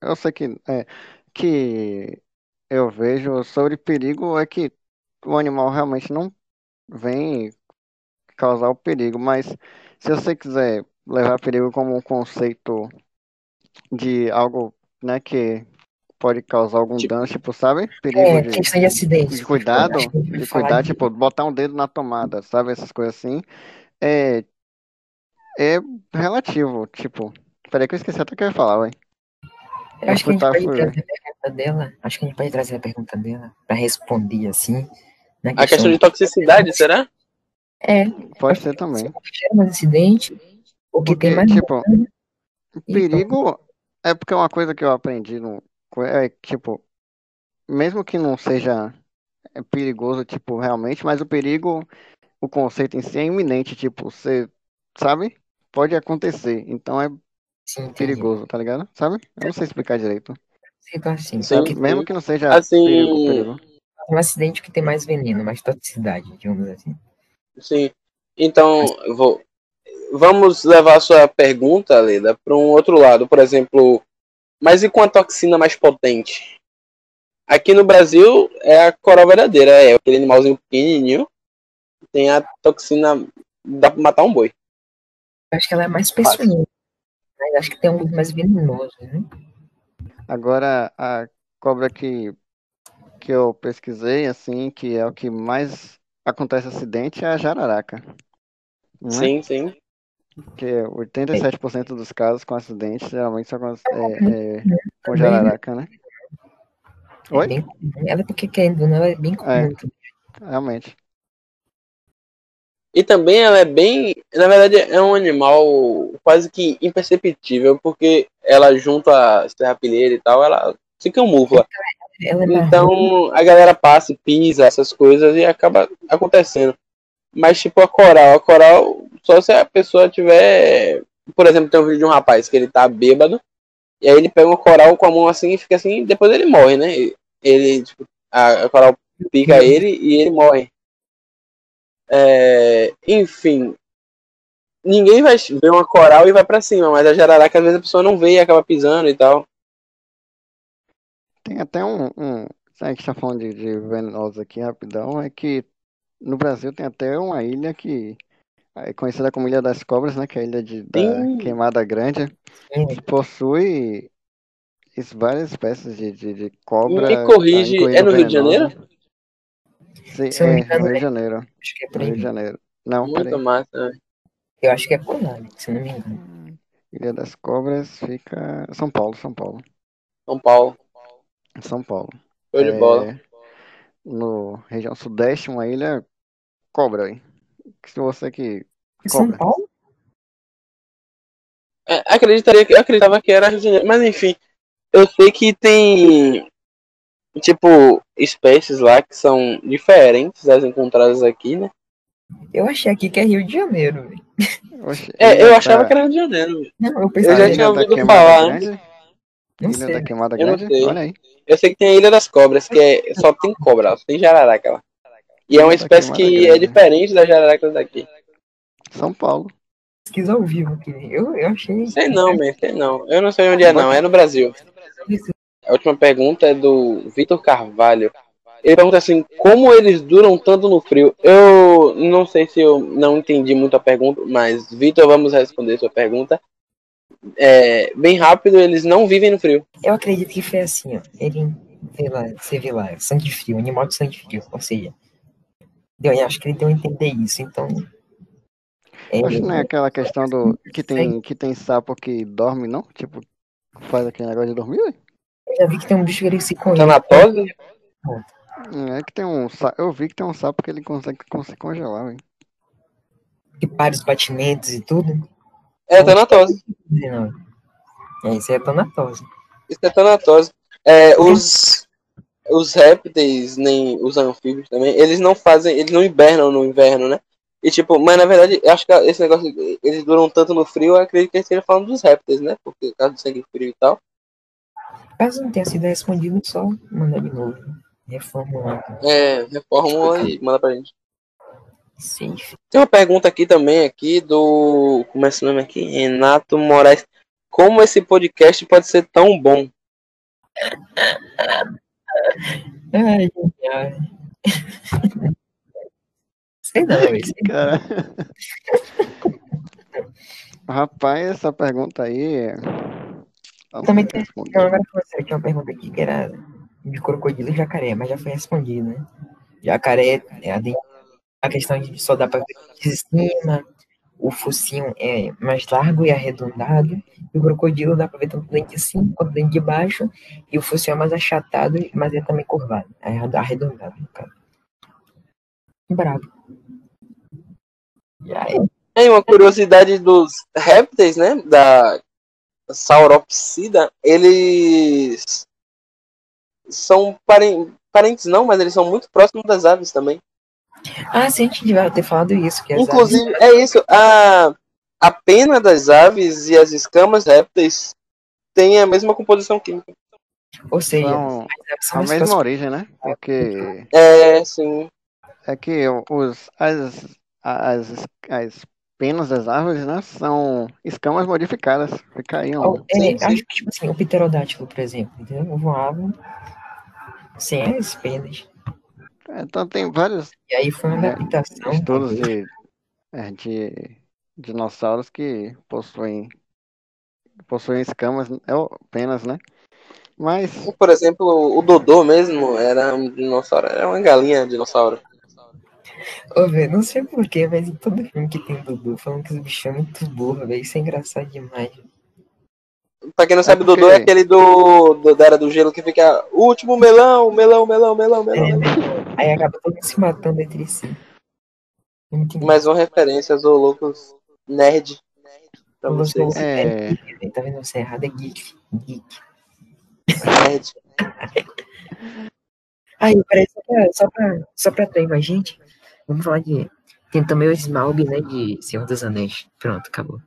eu sei que é, que eu vejo sobre perigo é que o animal realmente não vem causar o perigo, mas se você quiser levar perigo como um conceito de algo, né, que pode causar algum Tipo- dano, tipo, sabe? Perigo É, de, questão de acidente. de cuidado, de cuidar, tipo, botar um dedo na tomada, sabe? Essas coisas assim. É, é relativo, tipo. Peraí que eu esqueci até o que eu ia falar, velho. Eu acho que a gente Tá, pode trazer a pergunta dela. Acho que a gente pode trazer a pergunta dela pra responder assim. Na A questão de toxicidade, será? É, Pode ser também. o que gera mais acidente, o que Porque, tem mais tipo, e perigo é porque uma coisa que eu aprendi no. É tipo, mesmo que não seja é, perigoso, tipo, realmente, mas o perigo, o conceito em si é iminente, tipo, você sabe? Pode acontecer. Então é Sim, perigoso, tá ligado? Sabe? Eu não sei explicar direito. Fica assim, Sim. que Mesmo que não seja Assim- perigo, perigo. um acidente que tem mais veneno, mais toxicidade, digamos assim. Sim. Então, eu vou. Vamos levar a sua pergunta, Leda, para um outro lado. Por exemplo, mas e com a toxina mais potente? Aqui no Brasil é a coral verdadeira, é aquele animalzinho pequenininho. Tem a toxina. Dá pra matar um boi. Eu acho que ela é mais peçonhenta. Mas acho que tem um mais venenoso, né? Agora, a cobra que, que eu pesquisei, assim, que é o que mais acontece acidente, é a jararaca. Não é? Sim, sim. Porque 87% dos casos com acidentes geralmente só acontece é, é, com Também, jararaca, né? É Oi? Ela, porque querendo ou não, ela é bem comum. É. Realmente. E também ela é bem. Na verdade, é um animal quase que imperceptível, porque ela, junto a serrapilheira e tal, ela se camufla. Ela é. Então a galera passa e pisa essas coisas e acaba acontecendo. Mas tipo a coral, a coral, só se a pessoa tiver. Por exemplo, tem um vídeo de um rapaz que ele tá bêbado, e aí ele pega uma coral com a mão assim e fica assim, depois ele morre, né? Ele, tipo, a, a coral pica ele e ele morre. É, enfim. Ninguém vai ver uma coral e vai pra cima, mas a jararaca às vezes a pessoa não vê e acaba pisando e tal. Tem até um. um a gente tá falando de, de venenosos aqui rapidão, é que no Brasil tem até uma ilha que é conhecida como Ilha das Cobras, né? Que é a ilha de, da Sim. Queimada Grande, Sim. que possui várias espécies de, de, de cobra. Me corrige, tá, é no Rio de venenosa. Janeiro? Sim, Se é, engano, no Rio de é- Janeiro. Acho que é por Rio de Janeiro. Não, Muito peraí. massa. Eu acho que é por lá, né, se não me engano. Ilha das Cobras fica. São Paulo, São Paulo. São Paulo. São Paulo. Show de É, bola. No região sudeste, uma ilha cobra, hein? Se você que. São Cobra. Paulo? É, acreditaria que, eu acreditava que era Rio de Janeiro, mas enfim. Eu sei que tem, tipo, espécies lá que são diferentes das encontradas aqui, né? Eu achei aqui que é Rio de Janeiro, velho. É, eu achava da- que era Rio de Janeiro. Não, eu Eu já tinha da ouvido Queimada falar, Grande? Não Ilha sei. da Queimada Eu Grande? sei. Olha aí. Eu sei que tem a Ilha das Cobras, que é, só tem cobra, só tem jararaca lá. E é uma da espécie que é Grande. diferente das jararacas daqui. São Paulo. Pesquisa ao vivo aqui. Eu, eu achei. Sei não, man, sei não. Eu não sei onde é não, é no Brasil. A última pergunta é do Vitor Carvalho. Ele pergunta assim, como eles duram tanto no frio? Eu não sei se eu não entendi muito a pergunta, mas Vitor, vamos responder sua pergunta. É, bem rápido, eles não vivem no frio. Eu acredito que foi assim, ó. Ele vê lá, você vê lá, sangue frio, animal de sangue frio. Ou seja, eu acho que ele deu a entender isso, então. É, Acho que não é aquela questão do. Que tem, que tem sapo que dorme, não? Tipo, faz aquele negócio de dormir, ué? Eu já vi que tem um bicho que ele se conhece. Tanatose? É que tem um. Eu vi que tem um sapo que ele consegue con- se congelar, velho. que para os batimentos e tudo. É tanatose. Não. É, isso é tanatose. Isso é tanatose. É, os, os répteis, nem os anfíbios também, eles não fazem, eles não hibernam no inverno, né? E tipo, mas na verdade, eu acho que esse negócio, eles duram tanto no frio, eu acredito que ele esteja falando dos répteis, né? Porque por causa do sangue frio e tal. Caso não tenha sido respondido, só manda de novo. Reformulando. É, reformula e manda pra gente. Sim. Tem uma pergunta aqui também, aqui do. Como é esse nome aqui? Renato Moraes. Como esse podcast pode ser tão bom? Ai, ai. *laughs* Sei não, isso. Cara. *laughs* Rapaz, essa pergunta aí. Não Também tem. agora foi sério, tinha uma pergunta aqui que era de crocodilo e jacaré, mas já foi respondida, né? Jacaré, é a, questão de só dá pra ver de cima, o focinho é mais largo e arredondado, e o crocodilo dá pra ver tanto dente de cima quanto dente de baixo, e o focinho é mais achatado, mas é também curvado, é arredondado, no caso. Brabo. E aí, Tem uma curiosidade dos répteis, né? Da Sauropsida. Eles são paren- parentes, não, mas eles são muito próximos das aves também. ah, sim, a gente devia ter falado isso, Inclusive, é isso. A, a pena das aves e as escamas répteis têm a mesma composição química. aves- ou seja, São as aves são a mesma próximas- origem, né? Porque É, sim. é que os, as, as, as penas das árvores, né? São escamas modificadas. Fica aí Ó, um. é, Sim, sim. acho que, tipo assim, o pterodátilo, por exemplo, entendeu? Voava sem as penas. Então tem vários E aí foi uma É, adaptação. estudos talvez. de, é, de dinossauros que possuem possuem escamas, é, penas, né? Mas Por exemplo, o Dodô mesmo era um dinossauro, era uma galinha dinossauro. Ô, velho, não sei porquê, mas em todo filme que tem Dudu, falando que os bichos são muito burros, velho. Isso é engraçado demais. Pra quem não sabe, o porque- Dodô é aquele do, do da Era do Gelo que fica o último melão, melão, melão, melão, melão. É, né? Aí acaba todo mundo se matando entre si. É. Mais uma referência aos loucos nerd pra Eu sou- vocês. é, geek, velho. Tá vendo? Você é errado, é geek. Geek. Nerd. *laughs* Aí, peraí, só pra, só pra, só pra atrair mais gente, vamos falar de. Tem também o Smaug, né? De Senhor dos Anéis. Pronto, acabou.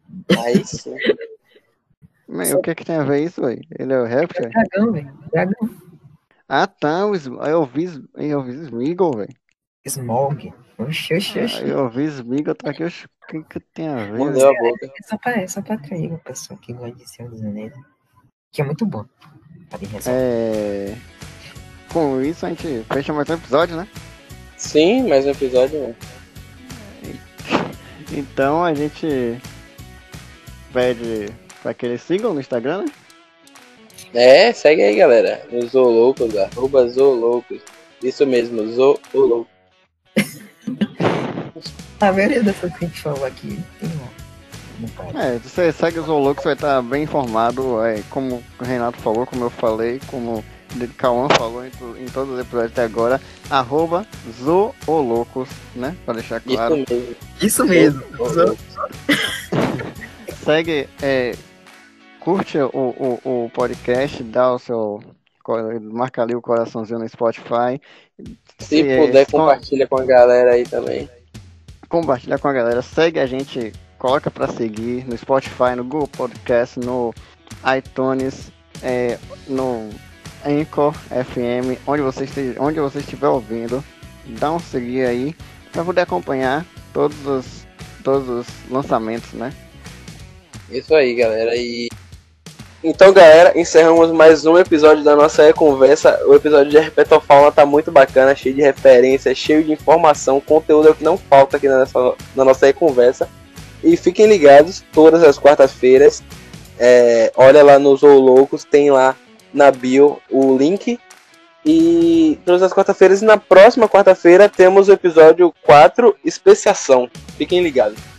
Aí sim. mas o que que tem a ver isso, aí? Ele é o réptil? Dragão, velho. Dragão. Ah, tá, o Sm- eu vi, eu vi Smeagol, velho. Smaug. Oxi, oxi, Ah, oxi. Eu vi Smeagol, tá aqui, o que que tem a ver? Velho? a boca. É só pra, é só pra atrair o pessoal que gosta de Senhor dos Anéis. Que é muito bom. Ressaltar. É... Com isso a gente fecha mais um episódio, né? Sim, mais um episódio. Então a gente pede pra que eles sigam no Instagram, né? É, segue aí, galera. O Zoolocos, arroba Zoolocos. Isso mesmo, Zoolocos. *laughs* A maioria das coisas que a gente falou aqui tem. É, você segue os Zoolocos, vai estar bem informado, é, como o Renato falou, como eu falei, como o Cauã falou em, em todos os episódios até agora, arroba Zoolocos, né? Pra deixar claro. Isso mesmo. Isso mesmo. *laughs* Segue, é, curte o, o, o podcast, dá o seu. Marca ali o coraçãozinho no Spotify. Se é, puder, com- compartilha com a galera aí também. compartilha com a galera, segue a gente, coloca pra seguir no Spotify, no Google Podcast, no iTunes, é, no Anchor FM, onde você, esteja, onde você estiver ouvindo, dá um seguir aí pra poder acompanhar todos os, todos os lançamentos, né? Isso aí, galera. E então, galera, encerramos mais um episódio da nossa conversa. O episódio de Herpetofauna tá muito bacana, cheio de referências, cheio de informação, conteúdo é o que não falta aqui na nossa, na nossa conversa. E fiquem ligados, todas as quartas-feiras. é, olha lá nos Loucos, tem lá na bio o link. E todas as quartas-feiras, e na próxima quarta-feira, temos o episódio 4, Especiação. Fiquem ligados.